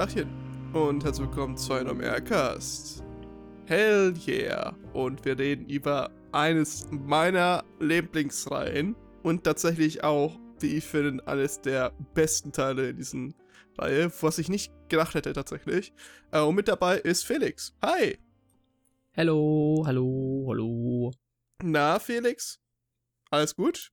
Tachchen und herzlich willkommen zu einem Aircast. Hell yeah! Und wir reden über eines meiner Lieblingsreihen und tatsächlich auch, wie ich finde, eines der besten Teile in diesen Reihe, was ich nicht gedacht hätte tatsächlich. Äh, und mit dabei ist Felix. Hi! Hallo, hallo, hallo. Na, Felix? Alles gut?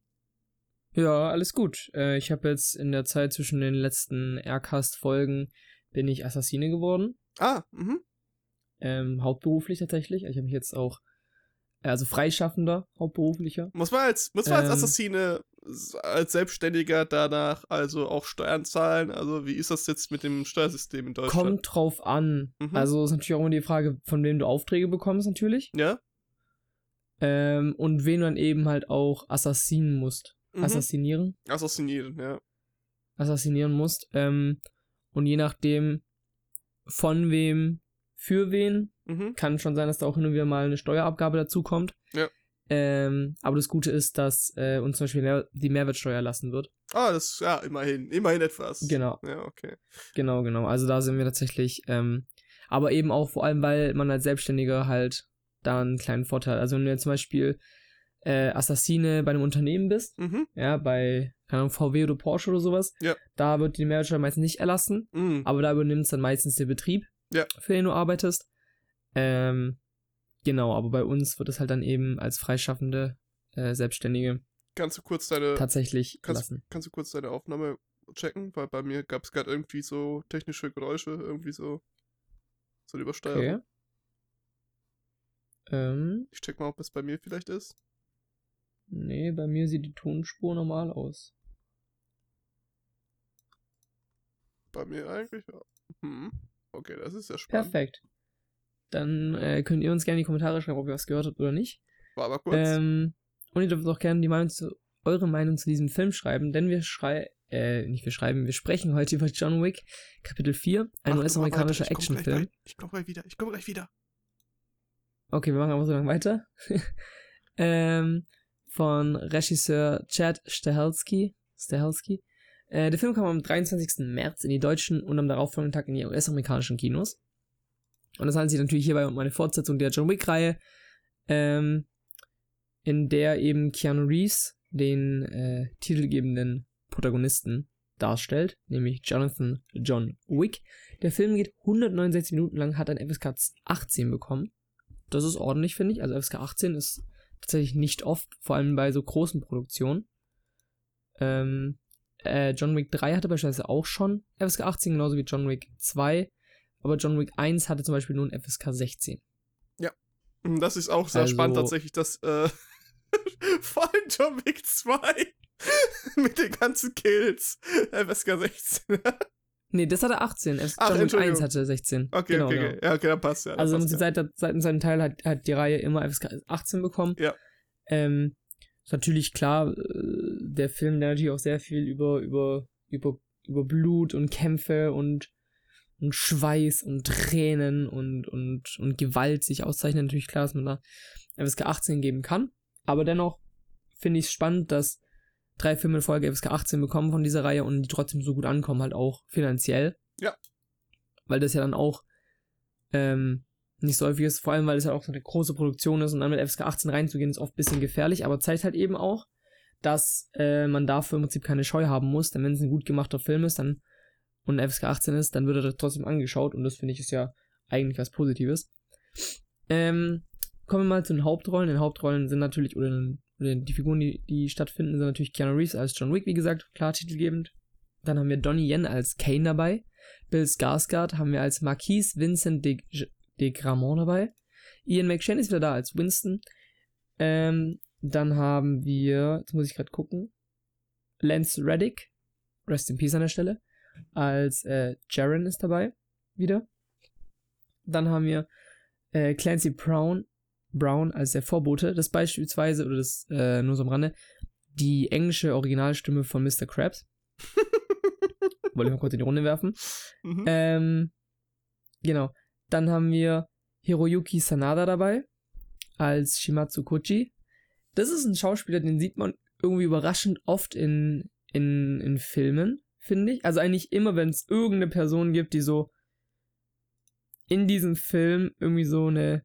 Ja, alles gut. Äh, ich habe jetzt in der Zeit zwischen den letzten Aircast-Folgen bin ich Assassine geworden. Ah, mhm. Ähm, hauptberuflich tatsächlich. Ich habe mich jetzt auch, also freischaffender, hauptberuflicher. Muss man als, muss man als Ähm. Assassine, als Selbstständiger danach also auch Steuern zahlen? Also wie ist das jetzt mit dem Steuersystem in Deutschland? Kommt drauf an. Mhm. Also ist natürlich auch immer die Frage, von wem du Aufträge bekommst natürlich. Ja? Ähm, und wen du dann eben halt auch assassinen musst. Mhm. Assassinieren. Assassinieren, ja. assassinieren musst. Ähm, und je nachdem, von wem, für wen, Mhm. kann schon sein, dass da auch hin und wieder mal eine Steuerabgabe dazu kommt. Ja. Ähm, aber das Gute ist, dass äh, uns zum Beispiel die Mehrwertsteuer erlassen wird. Ah, das, ja, immerhin. Immerhin etwas. Genau, Ja, okay. genau, genau. Also da sind wir tatsächlich, ähm, aber eben auch vor allem, weil man als Selbstständiger halt da einen kleinen Vorteil. hat. Also wenn du jetzt zum Beispiel äh, Assassine bei einem Unternehmen bist, Mhm. ja, bei keine Ahnung, VW oder Porsche oder sowas, Ja. da wird die Mehrwertsteuer meistens nicht erlassen. Mhm. aber da übernimmt dann meistens der Betrieb, Ja. für den du arbeitest. Ähm, genau, aber bei uns wird es halt dann eben als freischaffende äh, Selbstständige Kannst du kurz deine, tatsächlich kannst, lassen. kannst du kurz deine Aufnahme checken? Weil bei mir gab es gerade irgendwie so technische Geräusche, irgendwie so, so eine Übersteuerung. Okay. Ähm, Ich check mal, ob es bei mir vielleicht ist. Nee, bei mir sieht die Tonspur normal aus. Bei mir eigentlich, ja. Hm. Okay, das ist ja spannend. Perfekt. Dann äh, könnt ihr uns gerne in die Kommentare schreiben, ob ihr was gehört habt oder nicht. War aber kurz. Ähm, und ihr dürft auch gerne die Meinung zu, eure Meinung zu diesem Film schreiben, denn wir schreiben, äh, nicht wir schreiben, wir sprechen heute über John Wick, Kapitel 4, ein US-amerikanischer Actionfilm. Ich komme gleich wieder. Ich komme gleich wieder. Okay, wir machen aber so lange weiter. ähm, von Regisseur Chad Stahelski. Stahelski. Äh, der Film kam am 23. März in die deutschen und am darauffolgenden Tag in die US-amerikanischen Kinos. Und es handelt sich natürlich hierbei um eine Fortsetzung der John Wick-Reihe, ähm, in der eben Keanu Reeves den äh, titelgebenden Protagonisten darstellt, nämlich Jonathan John Wick. Der Film geht 169 Minuten lang, hat ein FSK 18 bekommen. Das ist ordentlich, finde ich. Also FSK 18 ist tatsächlich nicht oft, vor allem bei so großen Produktionen. Ähm, äh, John Wick 3 hatte beispielsweise auch schon FSK 18, genauso wie John Wick 2. Aber John Wick 1 hatte zum Beispiel nur ein FSK 16. Hm, Das ist auch sehr Also- spannend tatsächlich, dass äh, vor allem John Wick 2 mit den ganzen Kills FSK 16. Nee, das hatte 18. FSK Ach, John Wick Entschuldigung. 1 hatte 16. Okay, genau, okay, genau. okay. Ja, okay, dann passt ja. dann Also passt ja. seit, seit seinem Teil hat, hat die Reihe immer FSK 18 bekommen. Ja. Ähm, ist natürlich klar, äh, der Film, der natürlich auch sehr viel über, über, über, über Blut und Kämpfe und, und Schweiß und Tränen und, und, und Gewalt sich auszeichnet. Natürlich klar, dass man da FSK 18 geben kann. Aber dennoch finde ich es spannend, dass drei Filme in Folge FSK 18 bekommen von dieser Reihe und die trotzdem so gut ankommen, halt auch finanziell. Ja. Weil das ja dann auch ähm, nicht so häufig ist, vor allem weil es ja auch so eine große Produktion ist und dann mit FSK 18 reinzugehen, ist oft ein bisschen gefährlich, aber zeigt halt eben auch, dass äh, man dafür im Prinzip keine Scheu haben muss, denn wenn es ein gut gemachter Film ist dann und FSK 18 ist, dann wird er trotzdem angeschaut und das finde ich ist ja eigentlich was Positives. Ähm, kommen wir mal zu den Hauptrollen. Den Hauptrollen sind natürlich, oder, den, oder die Figuren, die, die stattfinden, sind natürlich Keanu Reeves als John Wick, wie gesagt, klar titelgebend. Dann haben wir Donnie Yen als Kane dabei. Bill Skarsgård haben wir als Marquis Vincent de, de Gramont dabei. Ian McShane ist wieder da als Winston. Ähm, dann haben wir, jetzt muss ich gerade gucken, Lance Reddick, Rest in Peace an der Stelle, als äh, Jaren ist dabei, wieder. Dann haben wir äh, Clancy Brown, Brown als der Vorbote, das beispielsweise, oder das äh, nur so am Rande, die englische Originalstimme von Mr. Krabs. Wollte ich mal kurz in die Runde werfen. Mhm. Ähm, genau. Dann haben wir Hiroyuki Sanada dabei als Shimatsu Kochi. Das ist ein Schauspieler, den sieht man irgendwie überraschend oft in, in, in Filmen, finde ich. Also eigentlich immer, wenn es irgendeine Person gibt, die so in diesem Film irgendwie so eine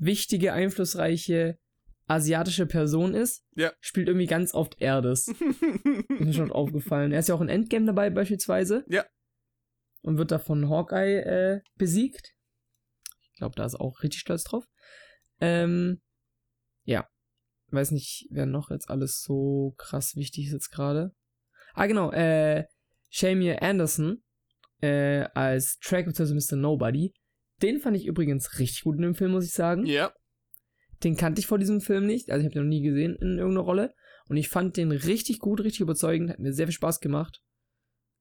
wichtige, einflussreiche asiatische Person ist, Ja. spielt irgendwie ganz oft Erdes. ist mir schon aufgefallen. Er ist ja auch in Endgame dabei beispielsweise. Ja. Und wird da von Hawkeye äh, besiegt. Ich glaube, da ist auch richtig stolz drauf. Ähm, ja. Weiß nicht, wer noch jetzt alles so krass wichtig ist jetzt gerade. Ah, genau. Äh, Shamir Anderson äh, als Track bzw. Mr. Nobody. Den fand ich übrigens richtig gut in dem Film, muss ich sagen. Ja. Den kannte ich vor diesem Film nicht. Also ich habe den noch nie gesehen in irgendeiner Rolle. Und ich fand den richtig gut, richtig überzeugend. Hat mir sehr viel Spaß gemacht,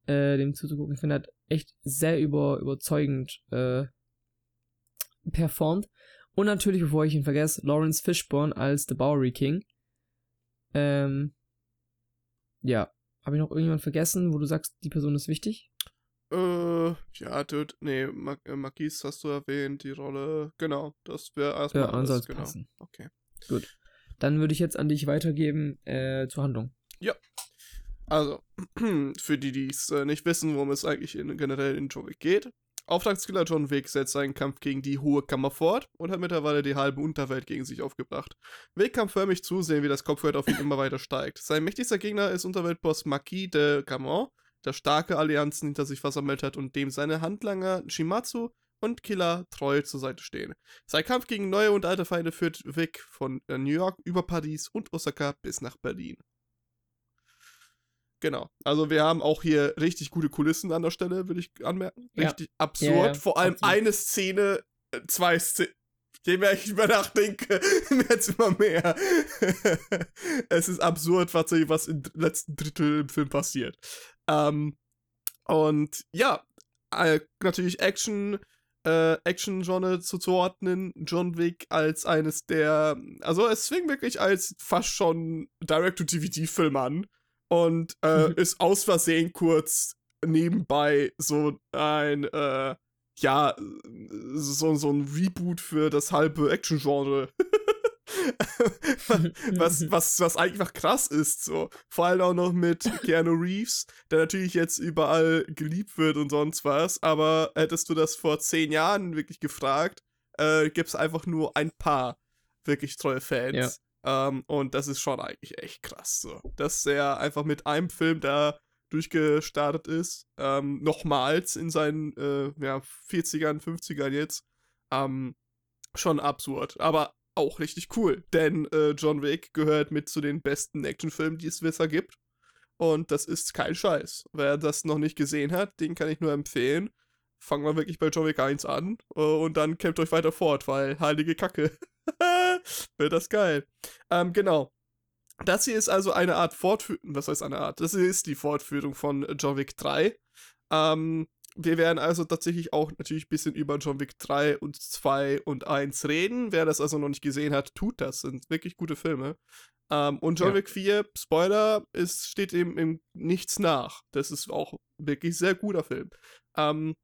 äh, dem zuzugucken. Ich finde, er hat echt sehr über, überzeugend äh, performt. Und natürlich, bevor ich ihn vergesse, Lawrence Fishburne als The Bowery King. Ähm, ja. Habe ich noch irgendjemand vergessen, wo du sagst, die Person ist wichtig? Äh, ja, Dude, nee, Mag äh, Magis hast du erwähnt, die Rolle. Genau, das wäre erstmal Ja, alles, genau. passen. Okay. Dann würde ich jetzt an dich weitergeben äh, zur Handlung. Also, für die, die es äh, nicht wissen, worum es eigentlich in, generell in John Wick geht. Auftragskiller John Wick setzt seinen Kampf gegen die Hohe Kammer fort und hat mittlerweile die halbe Unterwelt gegen sich aufgebracht. Wick kann förmlich zusehen, wie das Kopfgeld auf ihn immer weiter steigt. Sein mächtigster Gegner ist Unterweltboss Marquis de Camon, der starke Allianzen hinter sich versammelt hat und dem seine Handlanger Shimatsu und Killer treu zur Seite stehen. Sein Kampf gegen neue und alte Feinde führt Wick von äh, New York über Paris und Osaka bis nach Berlin. Genau. Also wir haben auch hier richtig gute Kulissen an der Stelle, würde ich anmerken. Ja. Richtig absurd. Ja, ja, Vor allem absolut. eine Szene, äh, zwei Szenen. Je mehr ich über nachdenke, wird's immer mehr. es ist absurd, was, was im letzten Drittel im Film passiert. Ähm, und ja, äh, natürlich Action, äh, Action-Genre zuzuordnen. John Wick als eines der, also es fing wirklich als fast schon Direct-to-DVD-Film an und äh, Mhm. ist aus Versehen kurz nebenbei so ein, äh, ja, so, so ein Reboot für das halbe Action-Genre. was, was, was einfach krass ist, so. Vor allem auch noch mit Keanu Reeves, der natürlich jetzt überall geliebt wird und sonst was, aber hättest du das vor zehn Jahren wirklich gefragt, äh, gibt es einfach nur ein paar wirklich treue Fans. Ähm, und das ist schon eigentlich echt krass, so. Dass er einfach mit einem Film da durchgestartet ist, ähm, nochmals in seinen äh, ja, 40ern, 50ern jetzt, ähm, schon absurd. Aber auch richtig cool, denn äh, John Wick gehört mit zu den besten Actionfilmen, die es bisher gibt. Und das ist kein Scheiß. Wer das noch nicht gesehen hat, den kann ich nur empfehlen. Fangen wir wirklich bei John Wick 1 an äh, und dann kämpft euch weiter fort, weil heilige Kacke. Wird das geil. Ähm, genau. Das hier ist also eine Art Fortführung. Was heißt eine Art? Das ist die Fortführung von John Wick 3. Ähm, wir werden also tatsächlich auch natürlich ein bisschen über John Wick 3 und 2 und 1 reden. Wer das also noch nicht gesehen hat, tut das. Sind wirklich gute Filme. Ähm, und John Ja. Wick 4, Spoiler, es steht ihm im nichts nach. Das ist auch wirklich sehr guter Film. Ähm,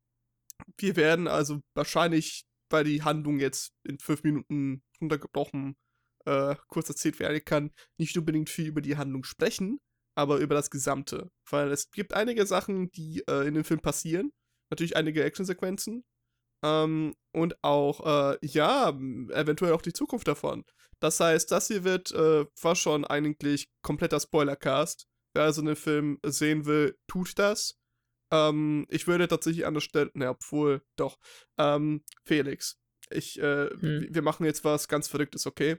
wir werden also wahrscheinlich, weil die Handlung jetzt in fünf Minuten runtergebrochen äh, kurz erzählt werden kann, nicht unbedingt viel über die Handlung sprechen, aber über das Gesamte. Weil es gibt einige Sachen, die äh, in dem Film passieren. Natürlich einige Actionsequenzen. Ähm, und auch, äh, ja, eventuell auch die Zukunft davon. Das heißt, das hier wird äh, fast schon eigentlich kompletter Spoilercast. Wer also den Film sehen will, tut das. Ähm, ich würde tatsächlich an der Stelle, ne, obwohl, doch, ähm, Felix, ich, äh, Hm. wir- wir machen jetzt was ganz Verrücktes, okay?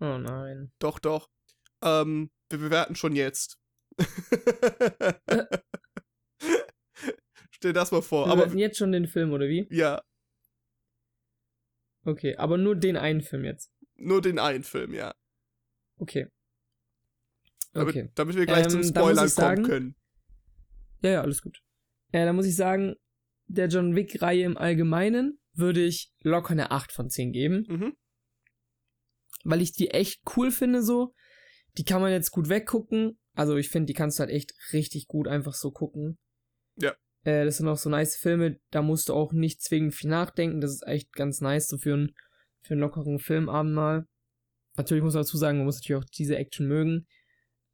Oh nein. Doch, doch. Ähm, wir bewerten schon jetzt. Stell das mal vor. Wir Aber jetzt schon den Film, oder wie? ja, Okay, aber nur den einen Film jetzt. nur den einen Film, ja. Okay. Damit, Okay. damit wir gleich Ähm, zum Spoilern kommen sagen- können. Ja, ja, alles gut. Äh, da muss ich sagen, der John Wick-Reihe im Allgemeinen würde ich locker eine 8 von 10 geben, Mhm. weil ich die echt cool finde so. Die kann man jetzt gut weggucken. Also ich finde, die kannst du halt echt richtig gut einfach so gucken. Ja. Äh, das sind auch so nice Filme, da musst du auch nicht zwingend viel nachdenken. Das ist echt ganz nice so für, einen für einen lockeren Filmabend mal. Natürlich muss man dazu sagen, man muss natürlich auch diese Action mögen.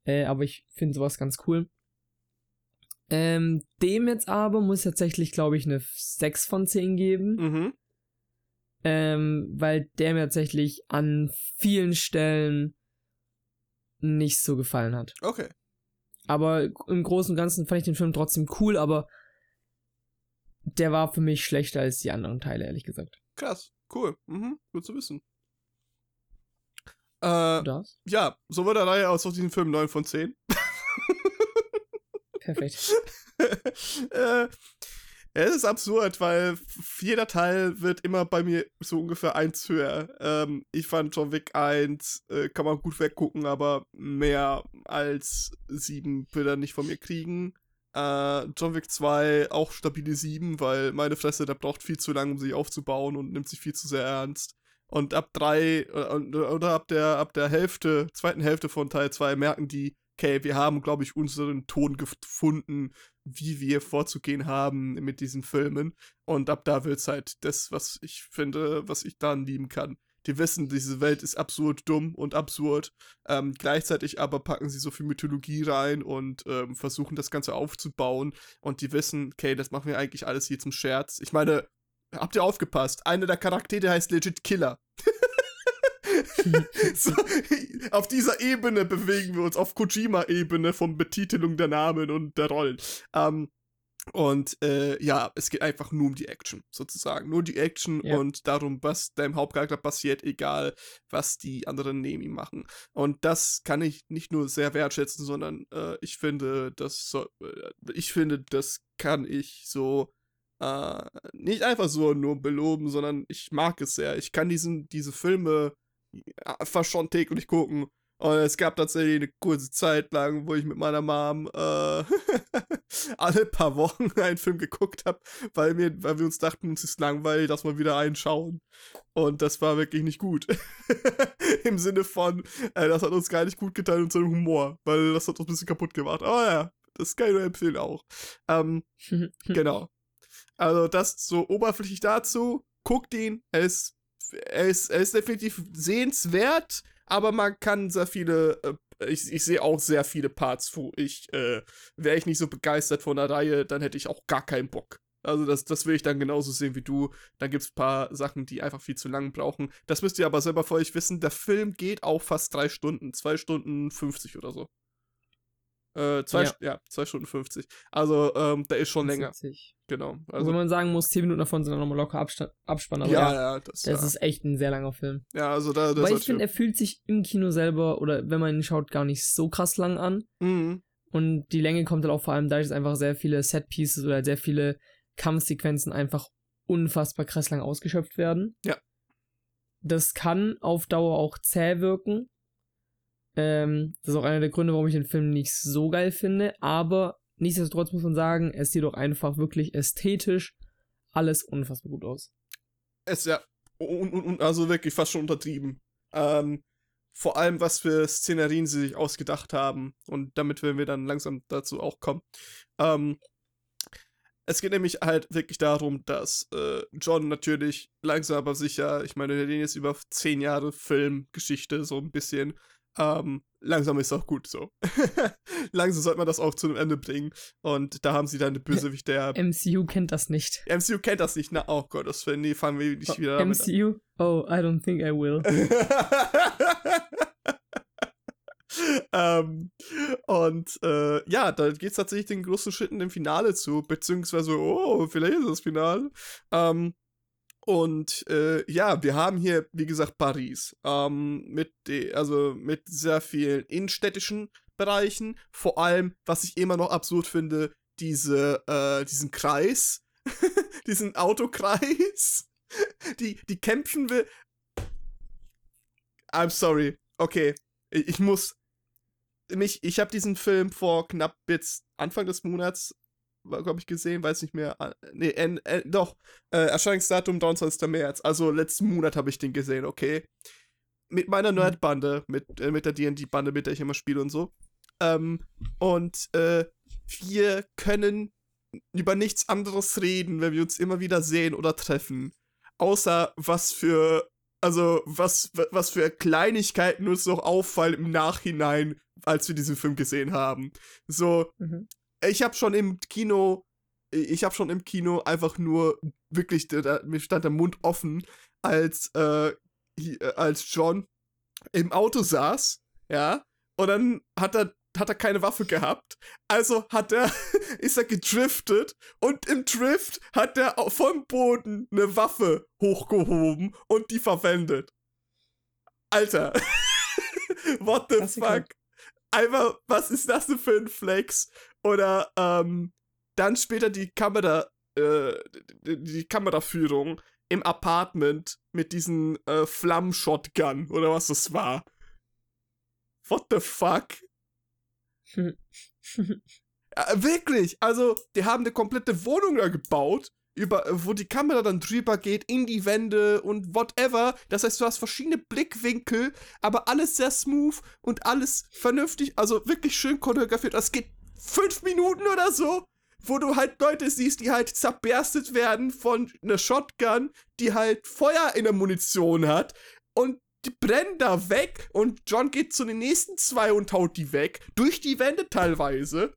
Äh, aber ich finde sowas ganz cool. Ähm, dem jetzt aber muss ich tatsächlich, glaube ich, eine 6 von 10 geben. Mhm. ähm, weil der mir tatsächlich an vielen Stellen nicht so gefallen hat. Okay. Aber im Großen und Ganzen fand ich den Film trotzdem cool, aber der war für mich schlechter als die anderen Teile, ehrlich gesagt. Krass, cool. Mhm, gut zu wissen. Äh, das? Ja, so wird der Reihe aus auf diesen Film 9 von 10. Perfekt. äh, es ist absurd, weil jeder Teil wird immer bei mir so ungefähr eins höher. Ähm, ich fand John Wick 1, äh, kann man gut weggucken, aber mehr als 7 will er nicht von mir kriegen. Äh, John Wick 2 auch stabile 7, weil meine Fresse, der braucht viel zu lange, um sich aufzubauen und nimmt sich viel zu sehr ernst. Und ab 3 oder, oder ab der ab der Hälfte, zweiten Hälfte von Teil 2 merken die, okay, wir haben, glaube ich, unseren Ton gefunden, wie wir vorzugehen haben mit diesen Filmen. Und ab da wird es halt das, was ich finde, was ich dann lieben kann. Die wissen, diese Welt ist absurd dumm und absurd. Ähm, gleichzeitig aber packen sie so viel Mythologie rein und ähm, versuchen das Ganze aufzubauen. Und die wissen, okay, das machen wir eigentlich alles hier zum Scherz. Ich meine, habt ihr aufgepasst? Einer der Charaktere heißt legit Killer. so, auf dieser Ebene bewegen wir uns, auf Kojima-Ebene von Betitelung der Namen und der Rollen. Ähm, und äh, ja, es geht einfach nur um die Action, sozusagen. Nur die Action ja. und darum, was deinem Hauptcharakter passiert, egal was die anderen neben ihm machen. Und das kann ich nicht nur sehr wertschätzen, sondern äh, ich finde, das so, äh, ich finde, das kann ich so äh, nicht einfach so nur beloben, sondern ich mag es sehr. Ich kann diesen, diese Filme fast schon täglich gucken. Und es gab tatsächlich eine kurze Zeit lang, wo ich mit meiner Mom äh, alle paar Wochen einen Film geguckt habe, weil, weil wir uns dachten, uns ist langweilig, dass wir wieder einen schauen. Und das war wirklich nicht gut. Im Sinne von, äh, das hat uns gar nicht gut getan, unseren Humor, weil das hat uns ein bisschen kaputt gemacht. Aber ja, das kann ich nur empfehlen auch. Ähm, genau. Also das so oberflächlich dazu. Guckt ihn, er ist er ist, er ist definitiv sehenswert, aber man kann sehr viele, äh, ich, ich sehe auch sehr viele Parts, wo ich, äh, wäre ich nicht so begeistert von der Reihe, dann hätte ich auch gar keinen Bock. Also das, das will ich dann genauso sehen wie du. Dann gibt es ein paar Sachen, die einfach viel zu lang brauchen. Das müsst ihr aber selber für euch wissen. Der Film geht auch fast drei Stunden. Zwei Stunden 50 oder so. Äh, zwei, ja. ja, zwei Stunden 50. Also, ähm, der ist schon 70. länger. Genau. Also, wenn man sagen muss, 10 Minuten davon sind dann nochmal locker Abstand, Abspann. Aber ja, ja, das, das ja. ist echt ein sehr langer Film. Ja, also da. Weil ich finde, er fühlt sich im Kino selber oder wenn man ihn schaut, gar nicht so krass lang an. Mhm. Und die Länge kommt dann auch vor allem dadurch, dass einfach sehr viele Set-Pieces oder sehr viele Kampfsequenzen einfach unfassbar krass lang ausgeschöpft werden. Ja. Das kann auf Dauer auch zäh wirken, ähm, das ist auch einer der Gründe, warum ich den Film nicht so geil finde. Aber nichtsdestotrotz muss man sagen, es sieht doch einfach wirklich ästhetisch alles unfassbar gut aus. Es ja, un, un, also wirklich fast schon untertrieben. Ähm, vor allem, was für Szenerien sie sich ausgedacht haben. Und damit werden wir dann langsam dazu auch kommen. Ähm, es geht nämlich halt wirklich darum, dass äh, John natürlich langsam aber sicher, ich meine, wir reden jetzt über zehn Jahre Filmgeschichte, so ein bisschen, ähm, langsam ist auch gut so. langsam sollte man das auch zu einem Ende bringen. Und da haben sie dann eine Bösewicht, der. MCU kennt das nicht. MCU kennt das nicht. Na, oh Gott, das nee, fangen wir nicht oh, wieder MCU? Oh, I don't think I will. ähm, und äh, ja, da geht es tatsächlich den großen Schritten im Finale zu, beziehungsweise, oh, vielleicht ist das Finale. Ähm, und äh, ja, wir haben hier, wie gesagt, Paris. Ähm, mit also mit sehr vielen innenstädtischen Bereichen. Vor allem, was ich immer noch absurd finde, diese, äh, diesen Kreis. diesen Autokreis. die, die kämpfen will. I'm sorry. Okay. Ich, ich muss. Mich, ich habe diesen Film vor knapp jetzt Anfang des Monats glaube ich, gesehen, weiß nicht mehr. Ah, nee, äh, äh, doch, äh, Erscheinungsdatum 23. März. Also letzten Monat habe ich den gesehen, okay. Mit meiner mhm. Nerdbande, mit, äh, mit der D&D-Bande, mit der ich immer spiele und so. Ähm, und äh, wir können über nichts anderes reden, wenn wir uns immer wieder sehen oder treffen. Außer was für, also was, was für Kleinigkeiten uns noch auffallen im Nachhinein, als wir diesen Film gesehen haben. So, mhm ich habe schon im Kino, ich habe schon im Kino einfach nur wirklich, da, mir stand der Mund offen, als, äh, als John im Auto saß, ja, und dann hat er hat er keine Waffe gehabt. Also hat er, ist er gedriftet und im Drift hat er vom Boden eine Waffe hochgehoben und die verwendet. Alter. What the fuck? Einfach, was ist das denn für ein Flex? Oder ähm, dann später die Kamera, äh, die Kameraführung im Apartment mit diesen äh, Flammenshotgun oder was das war. What the fuck? äh, wirklich, also die haben eine komplette Wohnung da gebaut, über, wo die Kamera dann drüber geht, in die Wände und whatever. Das heißt, du hast verschiedene Blickwinkel, aber alles sehr smooth und alles vernünftig, also wirklich schön choreografiert. Das geht fünf Minuten oder so, wo du halt Leute siehst, die halt zerberstet werden von einer Shotgun, die halt Feuer in der Munition hat und die brennen da weg und John geht zu den nächsten zwei und haut die weg, durch die Wände teilweise.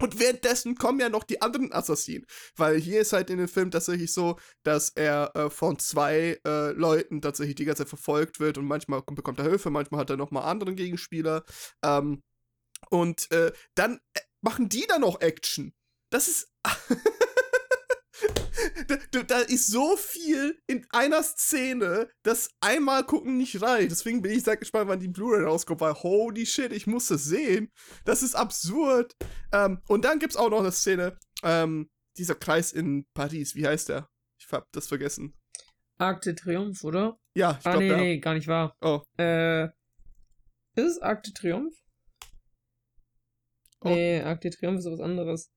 Und währenddessen kommen ja noch die anderen Assassinen. Weil hier ist halt in dem Film tatsächlich so, dass er äh, von zwei äh, Leuten tatsächlich die ganze Zeit verfolgt wird und manchmal bekommt er Hilfe, manchmal hat er nochmal anderen Gegenspieler. Ähm, und äh, dann äh, machen die dann noch Action. Das ist. da, da, ist so viel in einer Szene, dass einmal gucken nicht reicht. Deswegen bin ich sehr gespannt, wann die Blu-ray rauskommt, weil holy shit, ich muss das sehen. Das ist absurd. Ähm, und dann gibt es auch noch eine Szene, ähm, dieser Kreis in Paris, wie heißt der? Ich hab das vergessen. Arc de Triomphe, oder? Ja, ich ah, glaube, nee, nee, gar nicht wahr. Oh. Äh, ist es Arc de Triomphe? Oh. Nee, Arc de Triomphe ist was anderes.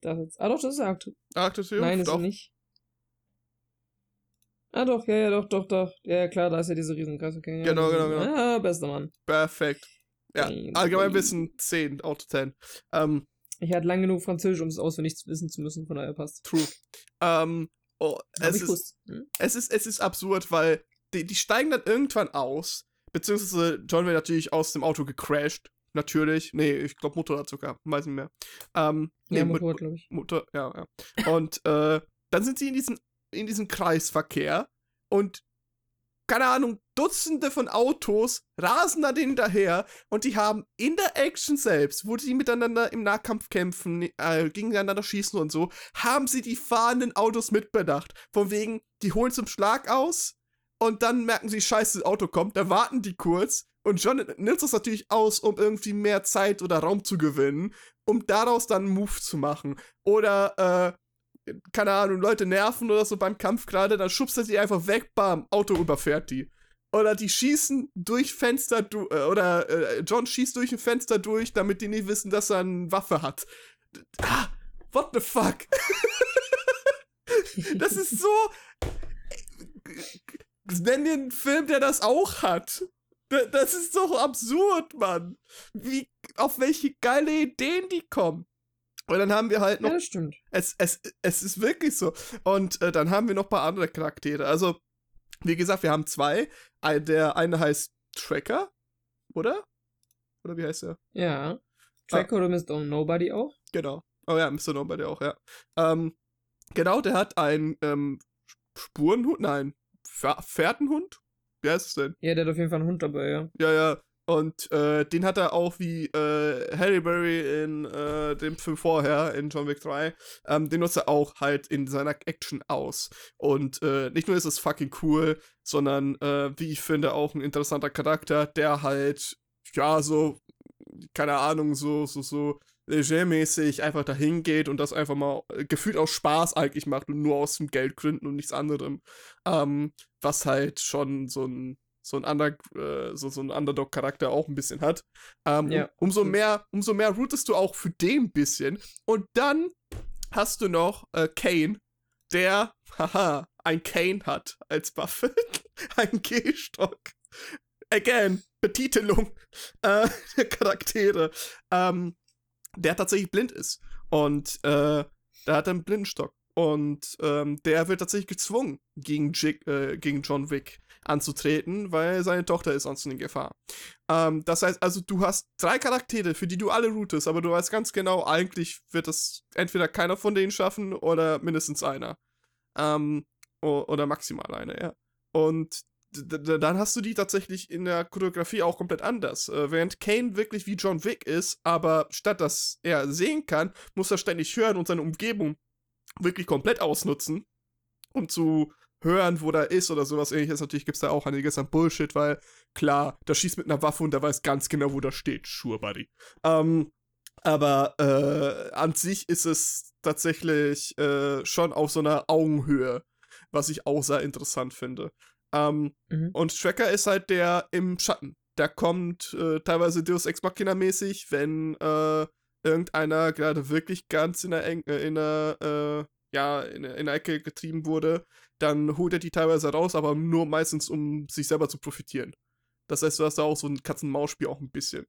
Das jetzt. Ah doch, das ist Arc. Arc de Triomphe? Nein, ist doch. nicht. Ah doch, ja, ja, doch, doch, doch. Ja, klar, da ist ja diese Riesenkreis. Okay, ja, genau, genau, genau. Ja, bester Mann. Perfekt. Ja, allgemein Wissen 10 out of 10. Ähm, ich hatte lang genug Französisch, um es auswendig wissen zu müssen, von daher passt. True. Ähm, oh, es, ist, hm? es, ist, es ist absurd, weil die, die steigen dann irgendwann aus, beziehungsweise John wird natürlich aus dem Auto gecrashed natürlich. Nee, ich glaube Motorrad sogar, weiß nicht mehr. Ähm, nee, ja, Motorrad, glaube ich. Motor, ja, ja. Und äh, dann sind sie in diesem, in diesem Kreisverkehr und keine Ahnung, Dutzende von Autos rasen da hinterher und die haben in der Action selbst, wo die miteinander im Nahkampf kämpfen, äh, gegeneinander schießen und so, haben sie die fahrenden Autos mitbedacht. Von wegen, die holen zum Schlag aus und dann merken sie, scheiße, das Auto kommt, da warten die kurz und John nutzt das natürlich aus, um irgendwie mehr Zeit oder Raum zu gewinnen, um daraus dann einen Move zu machen. Oder, äh, keine Ahnung, Leute nerven oder so beim Kampf gerade, dann schubst er sie einfach weg, bam, Auto überfährt die. Oder die schießen durch Fenster, du äh, oder äh, John schießt durch ein Fenster durch, damit die nicht wissen, dass er eine Waffe hat. Ah, what the fuck? das ist so. Nenn einen Film, der das auch hat. Das ist doch absurd, Mann. Wie, auf welche geile Ideen die kommen. Und dann haben wir halt noch. Ja, das stimmt. Es, es, es ist wirklich so. Und äh, dann haben wir noch ein paar andere Charaktere. Also, wie gesagt, wir haben zwei. Der eine heißt Tracker, oder? Oder wie heißt er? Ja. Tracker ah. oder Mr. Nobody auch? Genau. Oh ja, Mr. Nobody auch, ja. Ähm, genau, der hat einen ähm, Spurenhund, nein, Fährtenhund? Wie heißt es denn? Ja, der hat auf jeden Fall einen Hund dabei, ja. Ja, ja. Und äh, den hat er auch wie äh, Harry Berry in äh, dem Film vorher, in John Wick 3. Ähm, den nutzt er auch halt in seiner Action aus. Und äh, nicht nur ist es fucking cool, sondern äh, wie ich finde, auch ein interessanter Charakter, der halt, ja, so, keine Ahnung, so, so, so legermäßig einfach dahin geht und das einfach mal äh, gefühlt aus Spaß eigentlich macht und nur aus dem Geldgründen und nichts anderem. Ähm, was halt schon so ein so ein, Under, äh, so, so ein Underdog-Charakter auch ein bisschen hat. Ähm, ja. um, umso mehr, umso mehr rootest du auch für den bisschen. Und dann hast du noch äh, Kane, der, haha, ein Kane hat als Waffe. ein Gehstock. Again, Betitelung äh, der Charaktere. Ähm, der tatsächlich blind ist. Und äh, da hat einen Blindenstock. Und ähm, der wird tatsächlich gezwungen, gegen, Jig, äh, gegen John Wick anzutreten, weil seine Tochter ist sonst in Gefahr. Ähm, das heißt also, du hast drei Charaktere, für die du alle routest, aber du weißt ganz genau, eigentlich wird es entweder keiner von denen schaffen oder mindestens einer. Ähm, oder maximal einer, ja. Und dann hast du die tatsächlich in der Choreografie auch komplett anders. Äh, während Kane wirklich wie John Wick ist, aber statt dass er sehen kann, muss er ständig hören und seine Umgebung wirklich komplett ausnutzen, um zu hören, wo da ist oder sowas ähnliches. Natürlich gibt es da auch einiges an Bullshit, weil klar, der schießt mit einer Waffe und der weiß ganz genau, wo da steht. Sure, buddy. Ähm, aber äh, an sich ist es tatsächlich äh, schon auf so einer Augenhöhe, was ich auch sehr interessant finde. Ähm, mhm. Und Tracker ist halt der im Schatten. Der kommt äh, teilweise Deus Ex Machina mäßig, wenn äh, irgendeiner gerade wirklich ganz in der, Eng äh, in der, äh, ja, in, in der Ecke getrieben wurde, dann holt er die teilweise raus, aber nur meistens, um sich selber zu profitieren. Das heißt, du hast da auch so ein Katz-und-Maus-Spiel auch ein bisschen.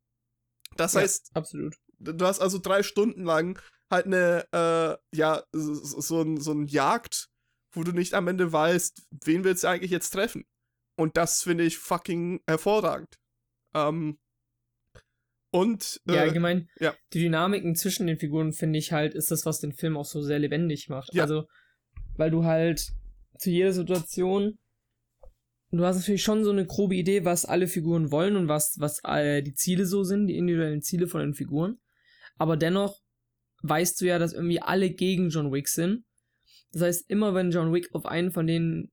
Das ja, heißt, absolut. Du hast also drei Stunden lang halt eine, äh, ja, so, so, ein, so ein Jagd wo du nicht am Ende weißt, wen willst du eigentlich jetzt treffen. Und das finde ich fucking hervorragend. Ähm, und. Äh, ja, allgemein, ja. die Dynamiken zwischen den Figuren, finde ich halt, ist das, was den Film auch so sehr lebendig macht. Ja. Also, weil du halt zu jeder Situation. Du hast natürlich schon so eine grobe Idee, was alle Figuren wollen und was, was äh, die Ziele so sind, die individuellen Ziele von den Figuren. Aber dennoch weißt du ja, dass irgendwie alle gegen John Wick sind das heißt, immer wenn John Wick auf einen von den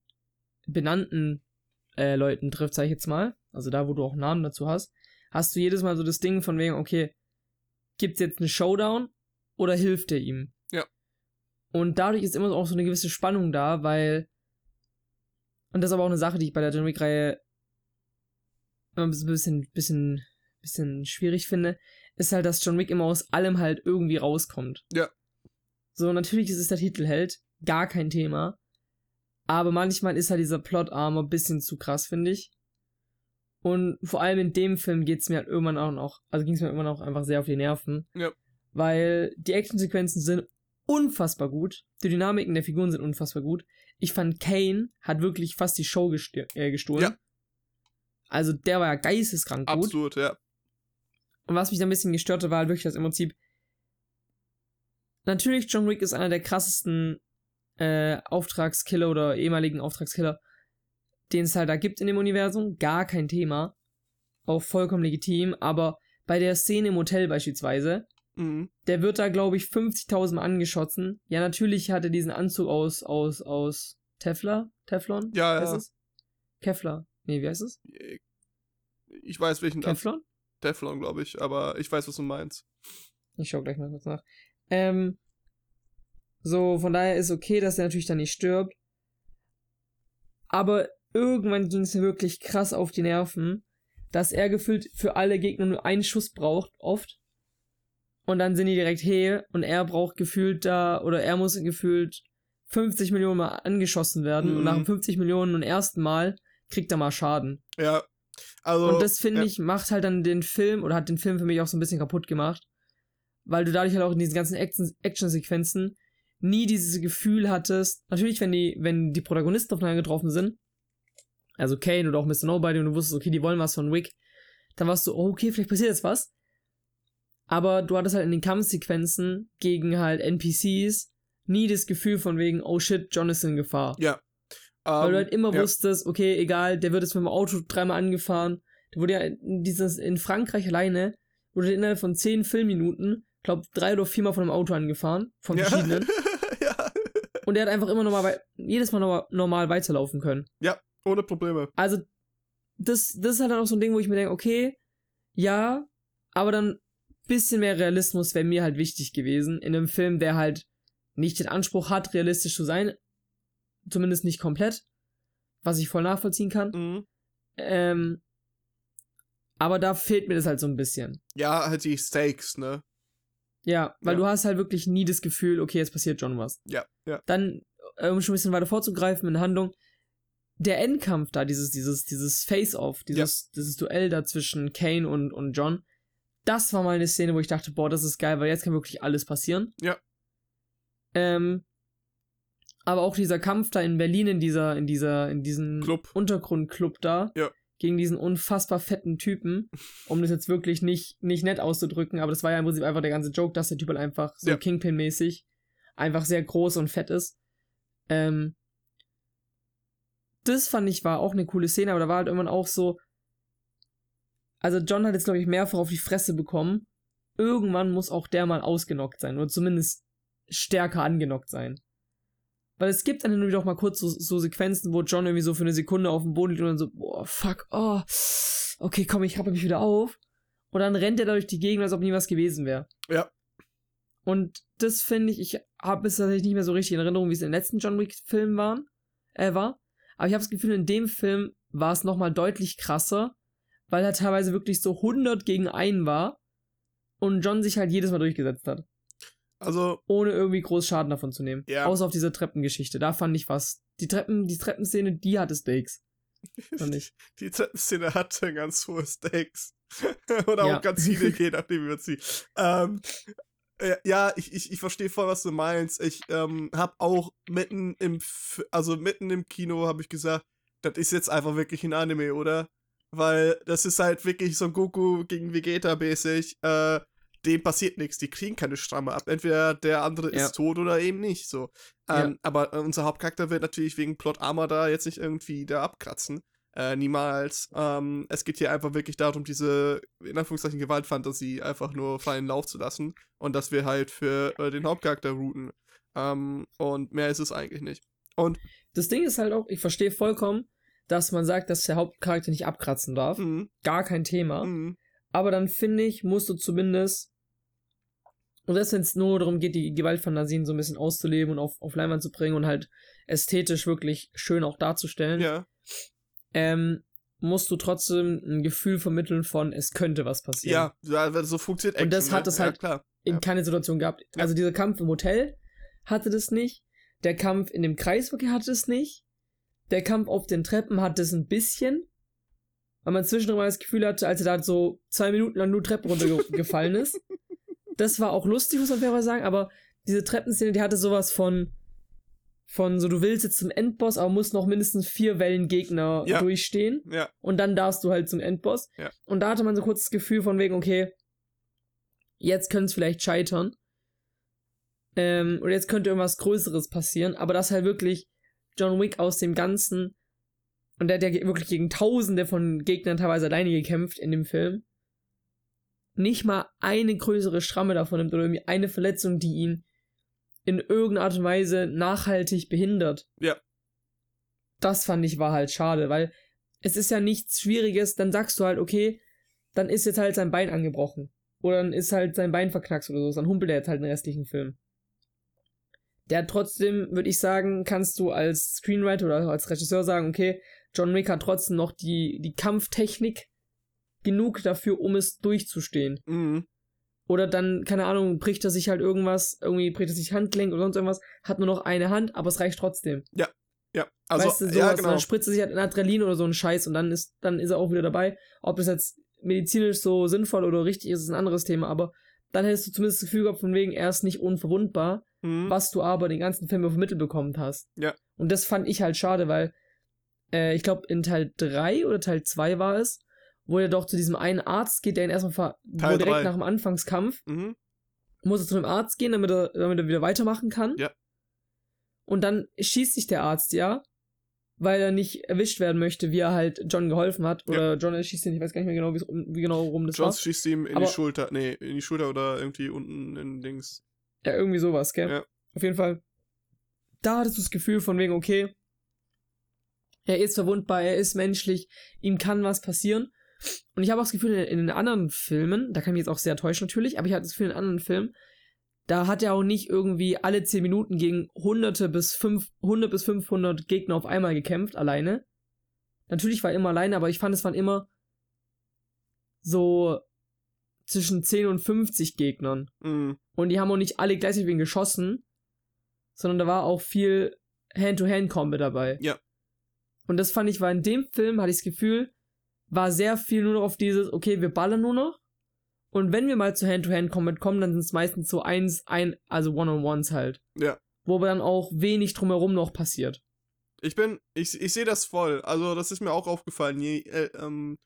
benannten äh, Leuten trifft, sag ich jetzt mal, also da, wo du auch Namen dazu hast, hast du jedes Mal so das Ding von wegen, okay, gibt's jetzt einen Showdown oder hilft er ihm? Ja. Und dadurch ist immer auch so eine gewisse Spannung da, weil, und das ist aber auch eine Sache, die ich bei der John Wick-Reihe immer ein bisschen, bisschen, bisschen schwierig finde, ist halt, dass John Wick immer aus allem halt irgendwie rauskommt. Ja. So, natürlich ist es der Titelheld, gar kein Thema. Aber manchmal ist halt dieser Plot-Armor ein bisschen zu krass, finde ich. Und vor allem in dem Film geht es mir halt irgendwann auch noch, also ging es mir irgendwann auch einfach sehr auf die Nerven. Ja. Weil die Actionsequenzen sind unfassbar gut. Die Dynamiken der Figuren sind unfassbar gut. Ich fand, Kane hat wirklich fast die Show äh, gestohlen. Ja. Also der war ja geisteskrank gut. Absolut, ja. Und was mich da ein bisschen gestört hat, war halt wirklich das im Prinzip. Natürlich, John Wick ist einer der krassesten äh, Auftragskiller oder ehemaligen Auftragskiller, den es halt da gibt in dem Universum, gar kein Thema. Auch vollkommen legitim, aber bei der Szene im Hotel beispielsweise, mhm. der wird da, glaube ich, 50.000 Mal angeschossen. Ja, natürlich hat er diesen Anzug aus, aus, aus Teflon? Teflon? Ja, ja. Es? Kevlar. Nee, wie heißt es? Ich weiß welchen. Teflon? Teflon, glaube ich, aber ich weiß, was du meinst. Ich schau gleich mal kurz nach. Ähm, so, von daher ist okay, dass er natürlich dann nicht stirbt. Aber irgendwann ging es wirklich krass auf die Nerven, dass er gefühlt für alle Gegner nur einen Schuss braucht, oft. Und dann sind die direkt hey und er braucht gefühlt da, oder er muss gefühlt 50 Millionen Mal angeschossen werden. Mhm. Und nach dem 50 Millionen und ersten Mal kriegt er mal Schaden. Ja. Also, und das finde ja. ich, macht halt dann den Film, oder hat den Film für mich auch so ein bisschen kaputt gemacht. Weil du dadurch halt auch in diesen ganzen Action-Sequenzen nie dieses Gefühl hattest, natürlich, wenn die, wenn die Protagonisten aufeinander getroffen sind, also Kane oder auch Mr. Nobody und du wusstest, okay, die wollen was von Wick, dann warst du, oh, okay, vielleicht passiert jetzt was. Aber du hattest halt in den Kampfsequenzen gegen halt NPCs nie das Gefühl von wegen, oh shit, John ist in Gefahr. Ja. Um, Weil du halt immer ja. wusstest, okay, egal, der wird jetzt mit dem Auto dreimal angefahren. Der wurde ja in dieses, in Frankreich alleine, wurde innerhalb von zehn Filmminuten, glaub, drei oder viermal von einem Auto angefahren, von verschiedenen. Ja. Und er hat einfach immer normal, jedes Mal normal weiterlaufen können. Ja, ohne Probleme. Also, das, das ist halt auch so ein Ding, wo ich mir denke, okay, ja, aber dann bisschen mehr Realismus wäre mir halt wichtig gewesen. In einem Film, der halt nicht den Anspruch hat, realistisch zu sein. Zumindest nicht komplett. Was ich voll nachvollziehen kann. Mhm. Ähm, aber da fehlt mir das halt so ein bisschen. Ja, halt die Stakes, ne? Ja, weil ja. du hast halt wirklich nie das Gefühl, okay, jetzt passiert John was. Ja, ja. Dann, äh, um schon ein bisschen weiter vorzugreifen in der Handlung, der Endkampf da, dieses, dieses, dieses Face-Off, dieses, ja. dieses Duell da zwischen Kane und, und John, das war mal eine Szene, wo ich dachte, boah, das ist geil, weil jetzt kann wirklich alles passieren. Ja. Ähm, Aber auch dieser Kampf da in Berlin, in dieser, in dieser, in diesem Club. Untergrundclub da, Ja. Gegen diesen unfassbar fetten Typen, um das jetzt wirklich nicht, nicht nett auszudrücken, aber das war ja im Prinzip einfach der ganze Joke, dass der Typ halt einfach so Ja. Kingpin-mäßig einfach sehr groß und fett ist. Ähm, das fand ich war auch eine coole Szene, aber da war halt irgendwann auch so, also John hat jetzt, glaube ich, mehrfach auf die Fresse bekommen. Irgendwann muss auch der mal ausgenockt sein oder zumindest stärker angenockt sein. Weil es gibt dann und wieder auch mal kurz so, so Sequenzen, wo John irgendwie so für eine Sekunde auf dem Boden liegt und dann so, boah, fuck, oh, okay, komm, ich rappe mich wieder auf. Und dann rennt er da durch die Gegend, als ob nie was gewesen wäre. Ja. Und das finde ich, ich habe es tatsächlich nicht mehr so richtig in Erinnerung, wie es in den letzten John Wick-Filmen waren, äh, war. Aber ich habe das Gefühl, in dem Film war es nochmal deutlich krasser, weil er teilweise wirklich so 100 gegen einen war und John sich halt jedes Mal durchgesetzt hat. Also, Ohne irgendwie groß Schaden davon zu nehmen. Ja. Außer auf dieser Treppengeschichte. Da fand ich was. Die Treppen, die Treppenszene, die hatte Stakes. Fand ich. die Treppenszene hatte ganz hohe Stakes. Oder Ja. auch ganz viele, je nachdem, wie man sie. Ähm, äh, ja, ich, ich, ich verstehe voll, was du meinst. Ich ähm, habe auch mitten im, F also mitten im Kino habe ich gesagt, das ist jetzt einfach wirklich ein Anime, oder? Weil das ist halt wirklich so Goku gegen Vegeta mäßig. Äh, dem passiert nichts, die kriegen keine Stramme ab. Entweder der andere Ja. ist tot oder eben nicht. So. Ja. Ähm, Aber äh, unser Hauptcharakter wird natürlich wegen Plot Armor da jetzt nicht irgendwie da abkratzen. Äh, niemals. Ähm, es geht hier einfach wirklich darum, diese, in Anführungszeichen, Gewaltfantasie einfach nur freien Lauf zu lassen. Und dass wir halt für äh, den Hauptcharakter routen. Ähm, und mehr ist es eigentlich nicht. Und, Das Ding ist halt auch, ich verstehe vollkommen, dass man sagt, dass der Hauptcharakter nicht abkratzen darf. mh, Gar kein Thema. mh, Aber dann finde ich, musst du zumindest, und das, wenn es nur darum geht, die Gewaltfantasien so ein bisschen auszuleben und auf, auf Leinwand zu bringen und halt ästhetisch wirklich schön auch darzustellen, ja, ähm, musst du trotzdem ein Gefühl vermitteln von, es könnte was passieren. ja, ja, so funktioniert Und Action, das hat ne? es ja, halt klar. in Ja. keine Situation gehabt. Ja. Also dieser Kampf im Hotel hatte das nicht. Der Kampf in dem Kreisverkehr hatte es nicht. Der Kampf auf den Treppen hatte es ein bisschen. Weil man zwischendurch mal das Gefühl hatte, als er da so zwei Minuten lang nur Treppen runtergefallen ist. Das war auch lustig, muss man fairerweise sagen, aber diese Treppenszene, die hatte sowas von, von so, du willst jetzt zum Endboss, aber musst noch mindestens vier Wellen Gegner Ja. durchstehen. Ja, Und dann darfst du halt zum Endboss. Ja. Und da hatte man so kurz das Gefühl von wegen, okay, jetzt könnte es vielleicht scheitern. Ähm, oder jetzt könnte irgendwas Größeres passieren. Aber dass halt wirklich John Wick aus dem Ganzen, und der hat ja wirklich gegen Tausende von Gegnern teilweise alleine gekämpft in dem Film, nicht mal eine größere Schramme davon nimmt oder irgendwie eine Verletzung, die ihn in irgendeiner Art und Weise nachhaltig behindert. Ja. Das fand ich war halt schade, weil es ist ja nichts Schwieriges, dann sagst du halt, okay, dann ist jetzt halt sein Bein angebrochen. Oder dann ist halt sein Bein verknackst oder so, dann humpelt er jetzt halt den restlichen Film. Der trotzdem, würde ich sagen, kannst du als Screenwriter oder als Regisseur sagen, okay, John Wick hat trotzdem noch die, die Kampftechnik genug dafür, um es durchzustehen. mhm. Oder dann, keine Ahnung, bricht er sich halt irgendwas, irgendwie bricht er sich Handgelenk oder sonst irgendwas, hat nur noch eine Hand, aber es reicht trotzdem. ja. Also, weißt du, sowas, ja, genau. dann spritzt er sich halt ein Adrenalin oder so einen Scheiß und dann ist, dann ist er auch wieder dabei. Ob das jetzt medizinisch so sinnvoll oder richtig ist, ist ein anderes Thema, aber dann hättest du zumindest das Gefühl gehabt, von wegen, er ist nicht unverwundbar, Mhm. was du aber den ganzen Film vermittelt bekommen hast. Ja. Und das fand ich halt schade, weil äh, ich glaube, in Teil 3 oder Teil 2 war es, wo er doch zu diesem einen Arzt geht, der ihn erstmal ver Teil wo direkt drei. nach dem Anfangskampf Mhm. muss er zu einem Arzt gehen, damit er, damit er wieder weitermachen kann. Ja. Und dann schießt sich der Arzt, ja, weil er nicht erwischt werden möchte, wie er halt John geholfen hat. Oder John erschießt ihn, ich weiß gar nicht mehr genau, wie genau rum das Jones war. schießt ihm in Aber- die Schulter. Nee, in die Schulter oder irgendwie unten in Dings. Ja, irgendwie sowas, gell? Ja. Auf jeden Fall. Da hattest du das Gefühl von wegen, okay, er ist verwundbar, er ist menschlich, ihm kann was passieren. Und ich habe auch das Gefühl, in, den anderen Filmen, da kann ich mich jetzt auch sehr täuschen natürlich, aber ich hatte das Gefühl, in anderen Filmen, da hat er auch nicht irgendwie alle 10 Minuten gegen hunderte bis 500 bis 500 Gegner auf einmal gekämpft, alleine. Natürlich war er immer alleine, aber ich fand, es waren immer so zwischen 10 und 50 Gegnern. Mhm. Und die haben auch nicht alle gleichzeitig wen geschossen, sondern da war auch viel Hand-to-Hand-Combat dabei. Ja. Und das fand ich, war in dem Film, hatte ich das Gefühl, war sehr viel nur noch auf dieses, okay, wir ballern nur noch. Und wenn wir mal zu Hand-to-Hand-Combat kommen, dann sind es meistens so eins, ein, also One-on-Ones halt. Ja. wo aber dann auch wenig drumherum noch passiert. Ich bin, ich, ich sehe das voll. Also, das ist mir auch aufgefallen. Je, äh, ähm,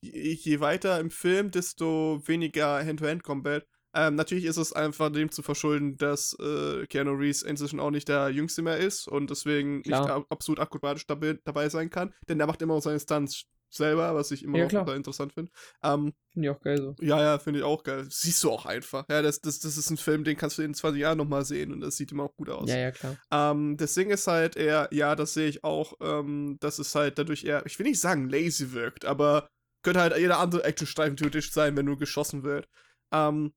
je, je weiter im Film, desto weniger Hand-to-Hand-Combat. Ähm, natürlich ist es einfach dem zu verschulden, dass äh, Keanu Reeves inzwischen auch nicht der Jüngste mehr ist und deswegen Klar. nicht ab absolut akrobatisch dabei, sein kann. Denn der macht immer auch seine Stunts selber, was ich immer Ja, noch interessant finde. Ähm, Finde ich auch geil so. ja, ja, finde ich auch geil. Siehst du auch einfach. Ja, das, das, das ist ein Film, den kannst du in 20 Jahren nochmal sehen und das sieht immer auch gut aus. Ja, ja, klar. Ähm, das Ding ist halt eher, ja, das sehe ich auch, ähm, dass es halt dadurch eher, ich will nicht sagen lazy wirkt, aber könnte halt jeder andere Actionstreifen theoretisch sein, wenn nur geschossen wird. Ähm,